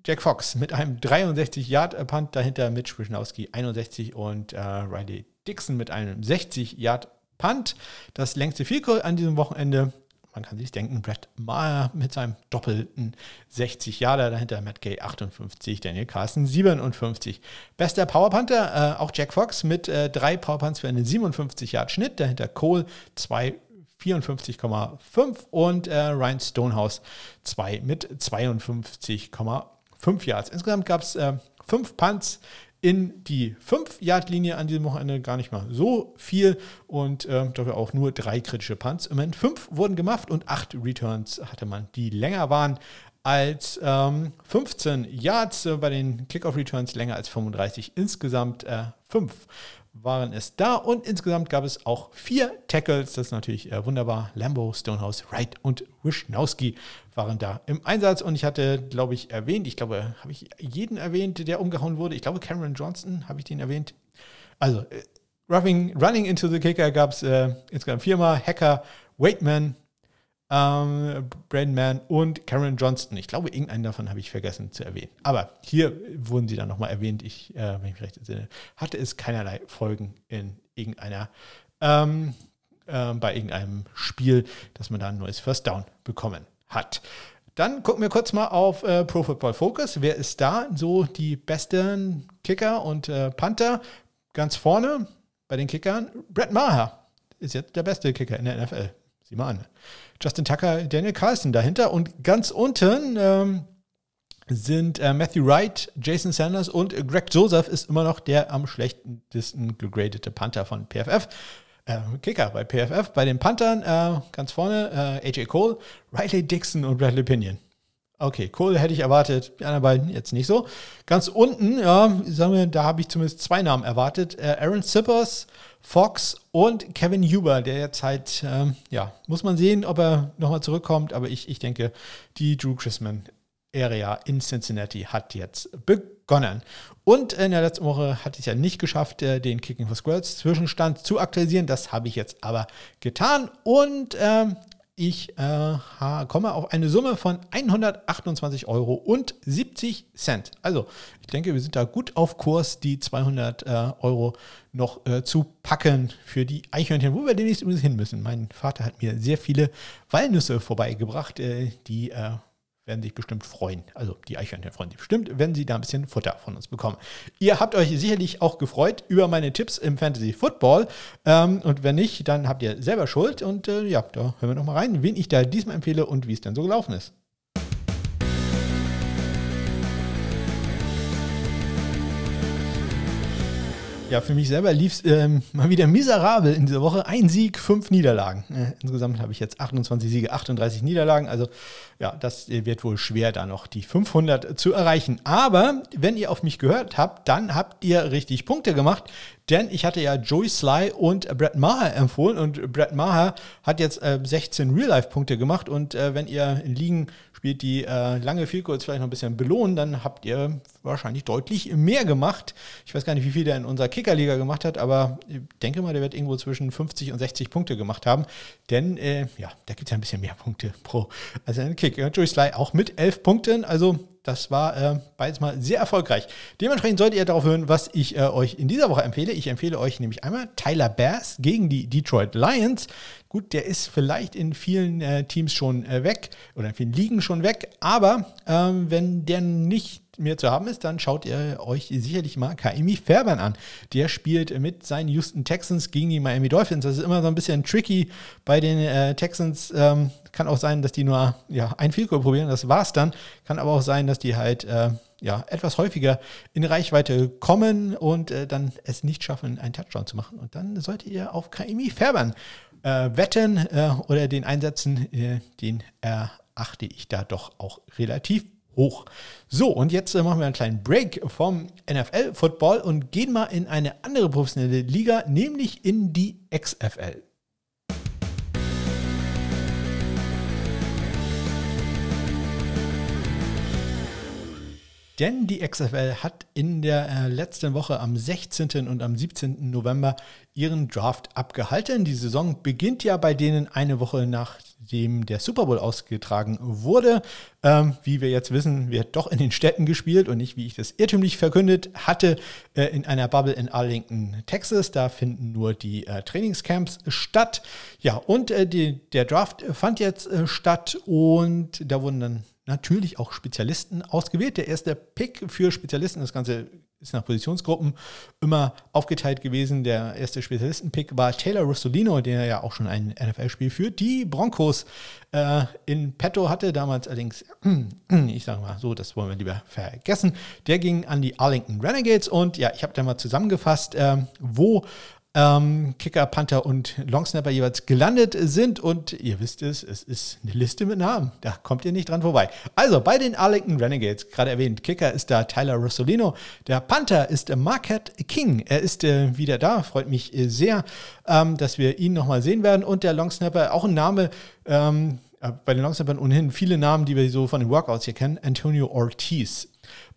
Jack Fox mit einem 63-Yard-Punt, dahinter Mitch Wischnowski 61 und äh, Riley Dixon mit einem 60-Yard-Punt. Das längste Field an diesem Wochenende man kann sich denken, Brett Maher mit seinem doppelten 60 Jahre, dahinter Matt Gay 58, Daniel Carson 57. Bester Powerpunter, äh, auch Jack Fox mit äh, drei Powerpunts für einen 57 Yard Schnitt, dahinter Cole 2 54,5 und äh, Ryan Stonehouse 2 mit 52,5 Yards. Insgesamt gab es äh, fünf Punts in die 5-Yard-Linie an diesem Wochenende gar nicht mal so viel und äh, dafür auch nur drei kritische Punts. Im Moment fünf wurden gemacht und acht Returns hatte man, die länger waren als ähm, 15 Yards äh, bei den Kickoff-Returns, länger als 35, insgesamt äh, fünf waren es da und insgesamt gab es auch vier Tackles. Das ist natürlich äh, wunderbar. Lambo, Stonehouse, Wright und Wischnowski waren da im Einsatz und ich hatte, glaube ich, erwähnt, ich glaube, habe ich jeden erwähnt, der umgehauen wurde. Ich glaube, Cameron Johnson, habe ich den erwähnt? Also, äh, Running into the Kicker gab es äh, insgesamt viermal. Hacker, Waitman, ähm, Brandman und Karen Johnston. Ich glaube, irgendeinen davon habe ich vergessen zu erwähnen. Aber hier wurden sie dann nochmal erwähnt. Ich, äh, wenn ich mich recht entsinne, hatte es keinerlei Folgen in irgendeiner, ähm, äh, bei irgendeinem Spiel, dass man da ein neues First Down bekommen hat. Dann gucken wir kurz mal auf äh, Pro Football Focus. Wer ist da so die besten Kicker und äh, Panther? Ganz vorne bei den Kickern, Brett Maher ist jetzt der beste Kicker in der NFL. Sieh mal an. Justin Tucker, Daniel Carlson dahinter. Und ganz unten ähm, sind äh, Matthew Wright, Jason Sanders und Greg Joseph ist immer noch der am schlechtesten gegradete Panther von PFF. Äh, Kicker bei PFF. Bei den Panthern äh, ganz vorne äh, AJ Cole, Riley Dixon und Bradley Pinion. Okay, Cole hätte ich erwartet, die anderen beiden jetzt nicht so. Ganz unten, ja, sagen wir, da habe ich zumindest zwei Namen erwartet. Äh, Aaron Sippers, Fox und Kevin Huber, der jetzt halt, ähm, ja, muss man sehen, ob er nochmal zurückkommt, aber ich, ich denke, die Drew Chrisman Area in Cincinnati hat jetzt begonnen. Und in der letzten Woche hatte ich ja nicht geschafft, äh, den Kicking for Squirrels Zwischenstand zu aktualisieren. Das habe ich jetzt aber getan. Und ähm, ich äh, komme auf eine Summe von 128 Euro und 70 Cent. Also, ich denke, wir sind da gut auf Kurs, die 200 äh, Euro noch äh, zu packen für die Eichhörnchen, wo wir demnächst übrigens hin müssen. Mein Vater hat mir sehr viele Walnüsse vorbeigebracht, äh, die äh, werden sich bestimmt freuen. Also die Eichhörnchen freuen sich bestimmt, wenn sie da ein bisschen Futter von uns bekommen. Ihr habt euch sicherlich auch gefreut über meine Tipps im Fantasy Football. Ähm, und wenn nicht, dann habt ihr selber Schuld. Und äh, ja, da hören wir noch mal rein, wen ich da diesmal empfehle und wie es denn so gelaufen ist. Ja, für mich selber lief es ähm, mal wieder miserabel in dieser Woche. Ein Sieg, fünf Niederlagen. Äh, insgesamt habe ich jetzt 28 Siege, 38 Niederlagen. Also ja, das wird wohl schwer, da noch die 500 zu erreichen. Aber wenn ihr auf mich gehört habt, dann habt ihr richtig Punkte gemacht. Denn ich hatte ja Joey Sly und Brett Maher empfohlen und Brett Maher hat jetzt äh, 16 Real-Life-Punkte gemacht. Und äh, wenn ihr in Ligen spielt, die äh, lange Field Goals vielleicht noch ein bisschen belohnen, dann habt ihr wahrscheinlich deutlich mehr gemacht. Ich weiß gar nicht, wie viel der in unserer Kickerliga gemacht hat, aber ich denke mal, der wird irgendwo zwischen 50 und 60 Punkte gemacht haben. Denn äh, ja, da gibt es ja ein bisschen mehr Punkte pro also ein Kick. Joey Sly auch mit 11 Punkten, also das war äh, beides mal sehr erfolgreich. Dementsprechend solltet ihr darauf hören, was ich äh, euch in dieser Woche empfehle. Ich empfehle euch nämlich einmal Tyler Bass gegen die Detroit Lions. Gut, der ist vielleicht in vielen äh, Teams schon äh, weg oder in vielen Ligen schon weg, aber ähm, wenn der nicht mehr zu haben ist, dann schaut ihr euch sicherlich mal Kaimi Fairbairn an. Der spielt mit seinen Houston Texans gegen die Miami Dolphins. Das ist immer so ein bisschen tricky bei den äh, Texans. Ähm, kann auch sein, dass die nur ja, ein Field probieren, das war's dann. Kann aber auch sein, dass die halt äh, ja, etwas häufiger in Reichweite kommen und äh, dann es nicht schaffen, einen Touchdown zu machen. Und dann solltet ihr auf Kaimi Fairbairn äh, wetten äh, oder den einsetzen. Äh, den erachte ich da doch auch relativ hoch. So, und jetzt äh, machen wir einen kleinen Break vom NFL-Football und gehen mal in eine andere professionelle Liga, nämlich in die XFL. Denn die XFL hat in der äh, letzten Woche am 16. und am 17. November ihren Draft abgehalten. Die Saison beginnt ja bei denen eine Woche nachdem der Super Bowl ausgetragen wurde. Ähm, wie wir jetzt wissen, wird doch in den Städten gespielt und nicht, wie ich das irrtümlich verkündet hatte, äh, in einer Bubble in Arlington, Texas. Da finden nur die äh, Trainingscamps statt. Ja, und äh, die, der Draft fand jetzt äh, statt und da wurden dann natürlich auch Spezialisten ausgewählt. Der erste Pick für Spezialisten, das Ganze ist nach Positionsgruppen immer aufgeteilt gewesen. Der erste Spezialistenpick war Taylor Rustolino, der ja auch schon ein NFL-Spiel für die Broncos äh, in petto hatte. Damals allerdings, ich sage mal so, das wollen wir lieber vergessen. Der ging an die Arlington Renegades und ja, ich habe da mal zusammengefasst, äh, wo ähm, Kicker, Panther und Longsnapper jeweils gelandet sind. Und ihr wisst es, es ist eine Liste mit Namen. Da kommt ihr nicht dran vorbei. Also bei den Arlington Renegades, gerade erwähnt, Kicker ist da Tyler Rossolino. Der Panther ist Marquette King. Er ist äh, wieder da. Freut mich äh, sehr, ähm, dass wir ihn nochmal sehen werden. Und der Longsnapper, auch ein Name. Ähm, äh, bei den Longsnappern ohnehin viele Namen, die wir so von den Workouts hier kennen. Antonio Ortiz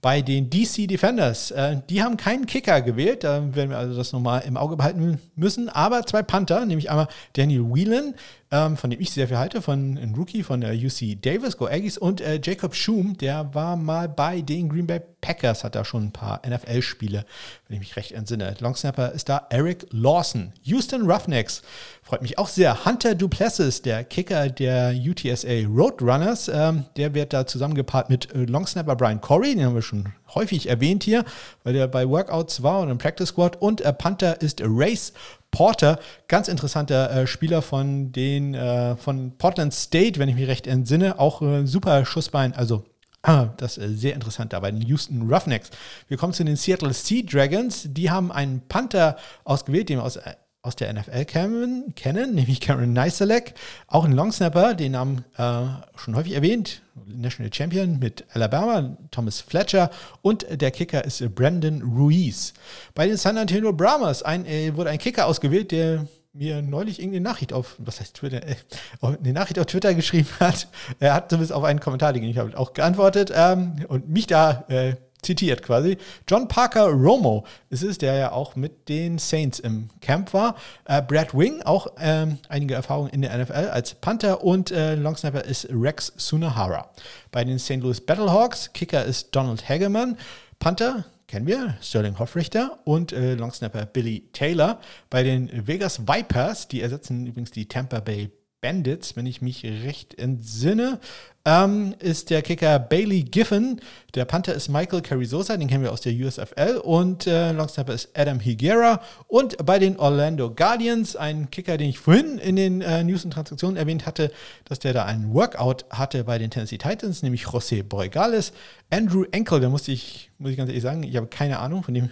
bei den DC Defenders. Äh, die haben keinen Kicker gewählt, da werden wir also das nochmal im Auge behalten müssen, aber zwei Panther, nämlich einmal Daniel Whelan, ähm, von dem ich sehr viel halte, von einem Rookie von der UC Davis, Go Aggies, und äh, Jacob Schum, der war mal bei den Green Bay Packers, hat da schon ein paar NFL-Spiele, wenn ich mich recht entsinne. Longsnapper ist da Eric Lawson. Houston Roughnecks, freut mich auch sehr. Hunter Duplessis, der Kicker der UTSA Roadrunners, ähm, der wird da zusammengepaart mit äh, Longsnapper Brian Corey, den haben wir schon häufig erwähnt hier, weil der bei Workouts war und im Practice Squad. Und äh, Panther ist Race Porter, ganz interessanter äh, Spieler von den äh, von Portland State, wenn ich mich recht entsinne, auch äh, super Schussbein, also ah, das ist sehr interessant da bei den Houston Roughnecks. Wir kommen zu den Seattle Sea Dragons. Die haben einen Panther ausgewählt, den aus aus der NFL kennen, kennen nämlich Karen Neiselek, auch ein Longsnapper, den Namen äh, schon häufig erwähnt, National Champion mit Alabama, Thomas Fletcher und der Kicker ist Brandon Ruiz. Bei den San Antonio Brahmas ein, äh, wurde ein Kicker ausgewählt, der mir neulich irgendeine Nachricht auf, was heißt Twitter, äh, eine Nachricht auf Twitter geschrieben hat. Er hat zumindest auf einen Kommentar, den ich habe auch geantwortet ähm, und mich da äh, zitiert quasi. John Parker Romo es ist der ja auch mit den Saints im Camp war. Äh, Brad Wing, auch ähm, einige Erfahrungen in der NFL als Panther und äh, Longsnapper ist Rex Sunahara. Bei den St. Louis Battlehawks, Kicker ist Donald Hageman. Panther kennen wir, Sterling Hoffrichter und äh, Longsnapper Billy Taylor. Bei den Vegas Vipers, die ersetzen übrigens die Tampa Bay Bandits, wenn ich mich recht entsinne, ähm, ist der Kicker Bailey Giffen. Der Panther ist Michael Carrizosa, den kennen wir aus der USFL. Und äh, Longsnapper ist Adam Higuera. Und bei den Orlando Guardians, ein Kicker, den ich vorhin in den äh, News und Transaktionen erwähnt hatte, dass der da einen Workout hatte bei den Tennessee Titans, nämlich José Borregales. Andrew Enkel, da musste ich, muss ich ganz ehrlich sagen, ich habe keine Ahnung, von dem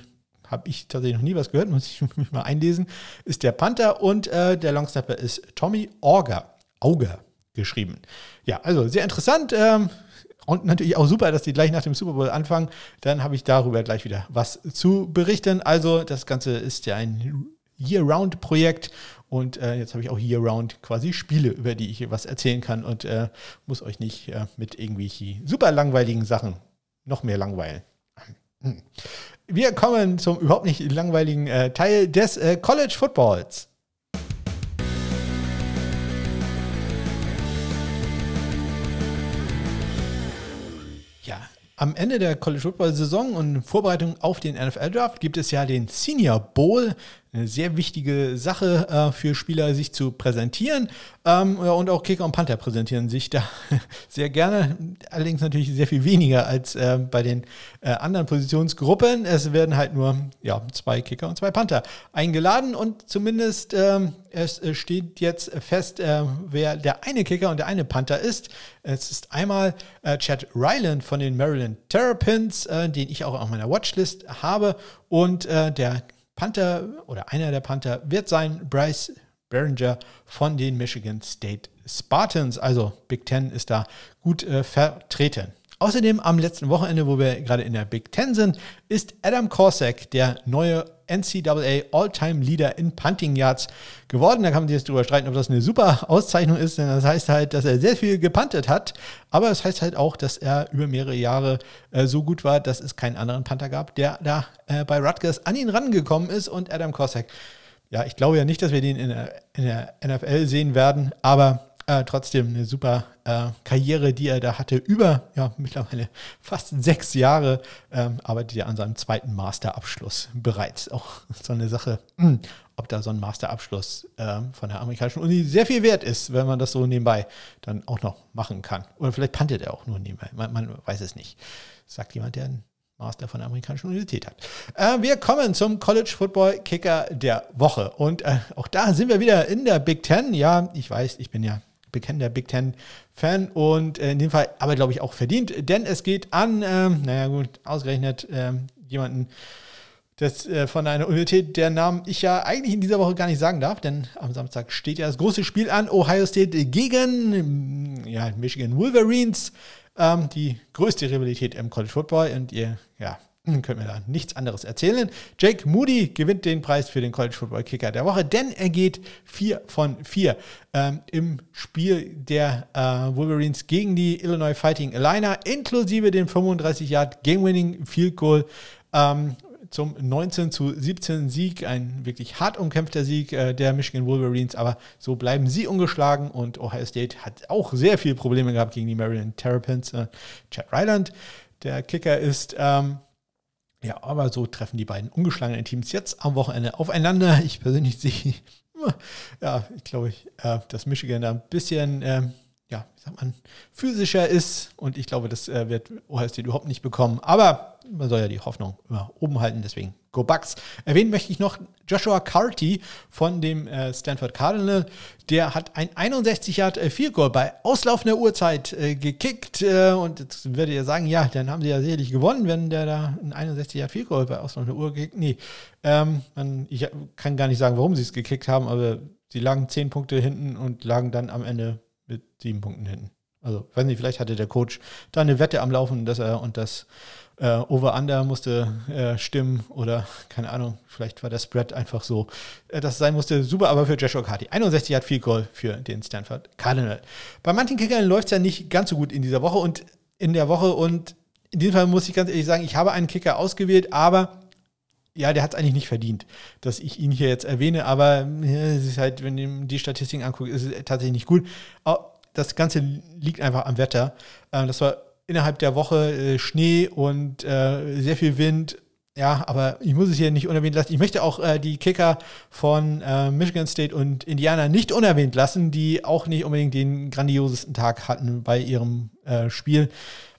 habe ich tatsächlich noch nie was gehört, muss ich mich mal einlesen, ist der Panther und äh, der Longsnapper ist Tommy Auger. Auger geschrieben. Ja, also sehr interessant. Ähm, und natürlich auch super, dass die gleich nach dem Super Bowl anfangen. Dann habe ich darüber gleich wieder was zu berichten. Also das Ganze ist ja ein Year-Round-Projekt und äh, jetzt habe ich auch Year-Round quasi Spiele, über die ich was erzählen kann und äh, muss euch nicht äh, mit irgendwelchen super langweiligen Sachen noch mehr langweilen. Hm. Wir kommen zum überhaupt nicht langweiligen äh, Teil des äh, College Footballs. Ja, am Ende der College Football Saison und Vorbereitung auf den NFL Draft gibt es ja den Senior Bowl, sehr wichtige Sache äh, für Spieler, sich zu präsentieren. Ähm, und auch Kicker und Panther präsentieren sich da sehr gerne, allerdings natürlich sehr viel weniger als äh, bei den äh, anderen Positionsgruppen. Es werden halt nur ja, zwei Kicker und zwei Panther eingeladen und zumindest ähm, es steht jetzt fest, äh, wer der eine Kicker und der eine Panther ist. Es ist einmal äh, Chad Ryland von den Maryland Terrapins, äh, den ich auch auf meiner Watchlist habe und der Panther oder einer der Panther wird sein Bryce Behringer von den Michigan State Spartans. Also Big Ten ist da gut äh, vertreten. Außerdem am letzten Wochenende, wo wir gerade in der Big Ten sind, ist Adam Korsak der neue NCAA All-Time Leader in Punting Yards geworden. Da kann man sich jetzt drüber streiten, ob das eine super Auszeichnung ist, denn das heißt halt, dass er sehr viel gepantet hat. Aber es das heißt halt auch, dass er über mehrere Jahre äh, so gut war, dass es keinen anderen Panther gab, der da äh, bei Rutgers an ihn rangekommen ist. Und Adam Korsak, ja, ich glaube ja nicht, dass wir den in der, in der NFL sehen werden, aber äh, trotzdem eine super äh, Karriere, die er da hatte, über ja, mittlerweile fast sechs Jahre, ähm, arbeitet er an seinem zweiten Masterabschluss bereits. Auch so eine Sache, mh, hm, ob da so ein Masterabschluss äh, von der amerikanischen Uni sehr viel wert ist, wenn man das so nebenbei dann auch noch machen kann. Oder vielleicht pantet er auch nur nebenbei, man, man weiß es nicht. Sagt jemand, der einen Master von der amerikanischen Universität hat. Äh, wir kommen zum College Football Kicker der Woche. Und äh, auch da sind wir wieder in der Big Ten. Ja, ich weiß, ich bin ja bekennender Big Ten-Fan und äh, in dem Fall aber, glaube ich, auch verdient, denn es geht an, ähm, naja, gut, ausgerechnet ähm, jemanden, das äh, von einer Universität, der Namen ich ja eigentlich in dieser Woche gar nicht sagen darf, denn am Samstag steht ja das große Spiel an, Ohio State gegen ja, Michigan Wolverines, ähm, die größte Rivalität im College Football und ihr, ja, können wir da nichts anderes erzählen. Jake Moody gewinnt den Preis für den College Football Kicker der Woche, denn er geht 4 von 4 ähm, im Spiel der äh, Wolverines gegen die Illinois Fighting Illini, inklusive dem 35 Yard Game-Winning Field Goal. Ähm, zum 19 zu 17 Sieg, ein wirklich hart umkämpfter Sieg äh, der Michigan Wolverines, aber so bleiben sie ungeschlagen und Ohio State hat auch sehr viele Probleme gehabt gegen die Maryland Terrapins. Äh, Chad Ryland, der Kicker ist ähm, ja, aber so treffen die beiden ungeschlagenen Teams jetzt am Wochenende aufeinander. Ich persönlich sehe, ja, ich glaube, äh, dass Michigan da ein bisschen, ähm, ja, wie sagt man, physischer ist und ich glaube, das äh, wird Ohio State überhaupt nicht bekommen. Aber man soll ja die Hoffnung immer oben halten, deswegen Go Bucks. Erwähnen möchte ich noch Joshua Carty von dem äh, Stanford Cardinal. Der hat ein 61 Yard äh, Field Goal bei auslaufender Uhrzeit äh, gekickt. Und jetzt werdet ihr sagen, ja, dann haben sie ja sicherlich gewonnen, wenn der da ein 61 Yard Field Goal bei auslaufender Uhr gekickt. Nee, ähm, ich kann gar nicht sagen, warum sie es gekickt haben, aber sie lagen 10 Punkte hinten und lagen dann am Ende mit 7 Punkten hinten. Also, weiß nicht, vielleicht hatte der Coach da eine Wette am Laufen, dass er und das äh, Over-Under musste äh, stimmen oder keine Ahnung, vielleicht war der Spread einfach so, äh, dass es sein musste. Super, aber für Joshua Carty. 61 hat viel Goal für den Stanford Cardinal. Bei manchen Kickern läuft es ja nicht ganz so gut in dieser Woche und in der Woche und in diesem Fall muss ich ganz ehrlich sagen, ich habe einen Kicker ausgewählt, aber ja, der hat es eigentlich nicht verdient, dass ich ihn hier jetzt erwähne, aber ja, es ist halt, wenn ihr die Statistiken anguckt, ist es tatsächlich nicht gut. Das Ganze liegt einfach am Wetter. Ähm, das war innerhalb der Woche äh, Schnee und äh, sehr viel Wind. Ja, aber ich muss es hier nicht unerwähnt lassen. Ich möchte auch äh, die Kicker von äh, Michigan State und Indiana nicht unerwähnt lassen, die auch nicht unbedingt den grandiosesten Tag hatten bei ihrem äh, Spiel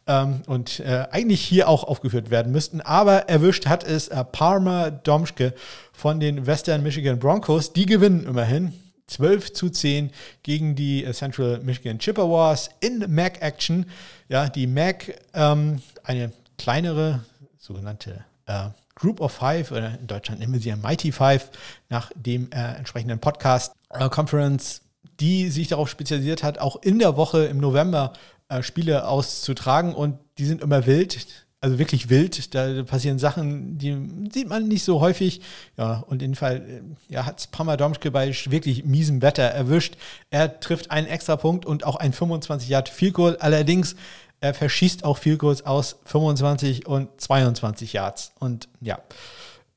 ähm, und äh, eigentlich hier auch aufgeführt werden müssten. Aber erwischt hat es Parma Domschke von den Western Michigan Broncos. Die gewinnen immerhin 12 zu 10 gegen die äh, Central Michigan Chippewas in MAC Action. Ja, die MAC, ähm, eine kleinere sogenannte äh, Group of Five, oder in Deutschland nennen wir sie ja Mighty Five, nach dem äh, entsprechenden Podcast äh, Conference, die sich darauf spezialisiert hat, auch in der Woche im November äh, Spiele auszutragen und die sind immer wild also wirklich wild. Da passieren Sachen, die sieht man nicht so häufig. Ja, und in dem Fall ja, hat es Pamadomschke bei wirklich miesem Wetter erwischt. Er trifft einen extra Punkt und auch ein 25 Yard Field Goal. Allerdings, er verschießt auch Field Goals aus 25 und 22 Yards. Und ja,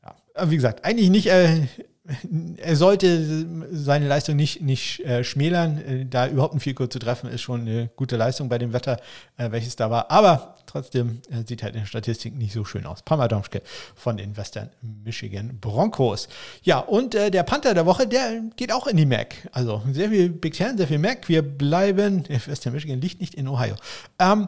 ja. wie gesagt, eigentlich nicht äh, er sollte seine Leistung nicht, nicht äh, schmälern. Äh, da überhaupt ein Vielkurs zu treffen, ist schon eine gute Leistung bei dem Wetter, äh, welches da war. Aber trotzdem äh, sieht halt in der Statistik nicht so schön aus. Pamadomschke von den Western Michigan Broncos. Ja, und äh, der Panther der Woche, der geht auch in die MAC. Also sehr viel Big Ten, sehr viel MAC. Wir bleiben, Western Michigan liegt nicht in Ohio. Ähm,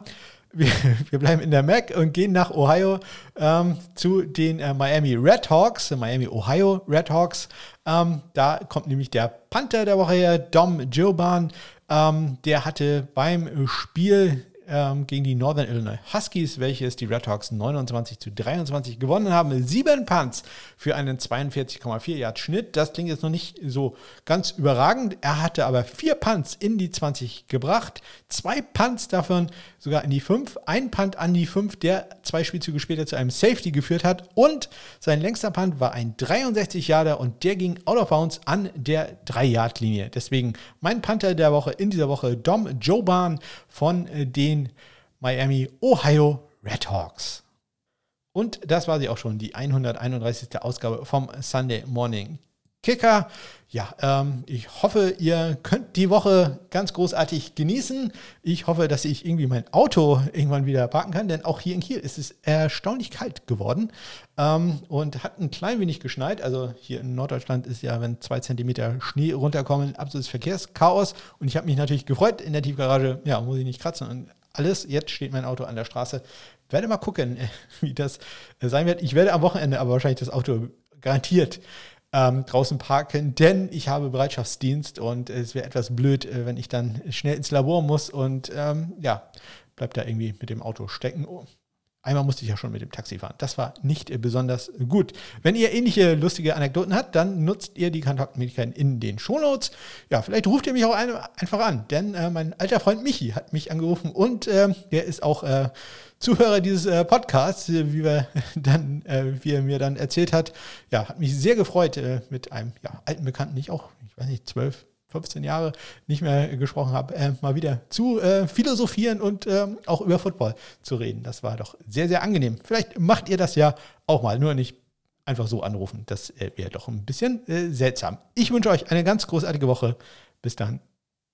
wir, wir, bleiben in der MAC und gehen nach Ohio ähm, zu den äh, Miami Redhawks, Miami Ohio Redhawks. Ähm, da kommt nämlich der Panther der Woche her, Dom Joban. Ähm, der hatte beim Spiel ähm, gegen die Northern Illinois Huskies, welches die Redhawks 29 zu 23 gewonnen haben. Sieben Punts für einen 42,4 Yard Schnitt. Das klingt jetzt noch nicht so ganz überragend. Er hatte aber vier Punts in die 20 gebracht. Zwei Punts davon sogar in die 5. Ein Punt an die 5, der zwei Spielzüge später zu einem Safety geführt hat. Und sein längster Punt war ein 63 Yarder und der ging out of bounds an der 3-Yard-Linie. Deswegen mein Panther der Woche in dieser Woche Dom Joban von den Miami, Ohio Redhawks. Und das war sie auch schon, die 131. Ausgabe vom Sunday Morning Kicker. Ja, ähm, ich hoffe, ihr könnt die Woche ganz großartig genießen. Ich hoffe, dass ich irgendwie mein Auto irgendwann wieder parken kann, denn auch hier in Kiel ist es erstaunlich kalt geworden ähm, und hat ein klein wenig geschneit. Also hier in Norddeutschland ist ja, wenn zwei Zentimeter Schnee runterkommen, absolutes Verkehrschaos. Und ich habe mich natürlich gefreut in der Tiefgarage. Ja, muss ich nicht kratzen und alles. Jetzt steht mein Auto an der Straße. Werde mal gucken, wie das sein wird. Ich werde am Wochenende aber wahrscheinlich das Auto garantiert ähm, draußen parken, denn ich habe Bereitschaftsdienst und es wäre etwas blöd, äh, wenn ich dann schnell ins Labor muss und ähm, ja, bleibt da irgendwie mit dem Auto stecken. Oh. Einmal musste ich ja schon mit dem Taxi fahren. Das war nicht äh, besonders gut. Wenn ihr ähnliche lustige Anekdoten habt, dann nutzt ihr die Kontaktmöglichkeiten in den Shownotes. Ja, vielleicht ruft ihr mich auch ein, einfach an, denn äh, mein alter Freund Michi hat mich angerufen und äh, der ist auch äh, Zuhörer dieses äh, Podcasts, äh, wie, wir dann, wie er mir dann erzählt hat. Ja, hat mich sehr gefreut, mit einem ja, alten Bekannten, nicht auch, ich weiß nicht, zwölf, 15 Jahre nicht mehr gesprochen habe, äh, mal wieder zu äh, philosophieren und äh, auch über Football zu reden. Das war doch sehr, sehr angenehm. Vielleicht macht ihr das ja auch mal, nur nicht einfach so anrufen. Das äh, wäre doch ein bisschen äh, seltsam. Ich wünsche euch eine ganz großartige Woche. Bis dann.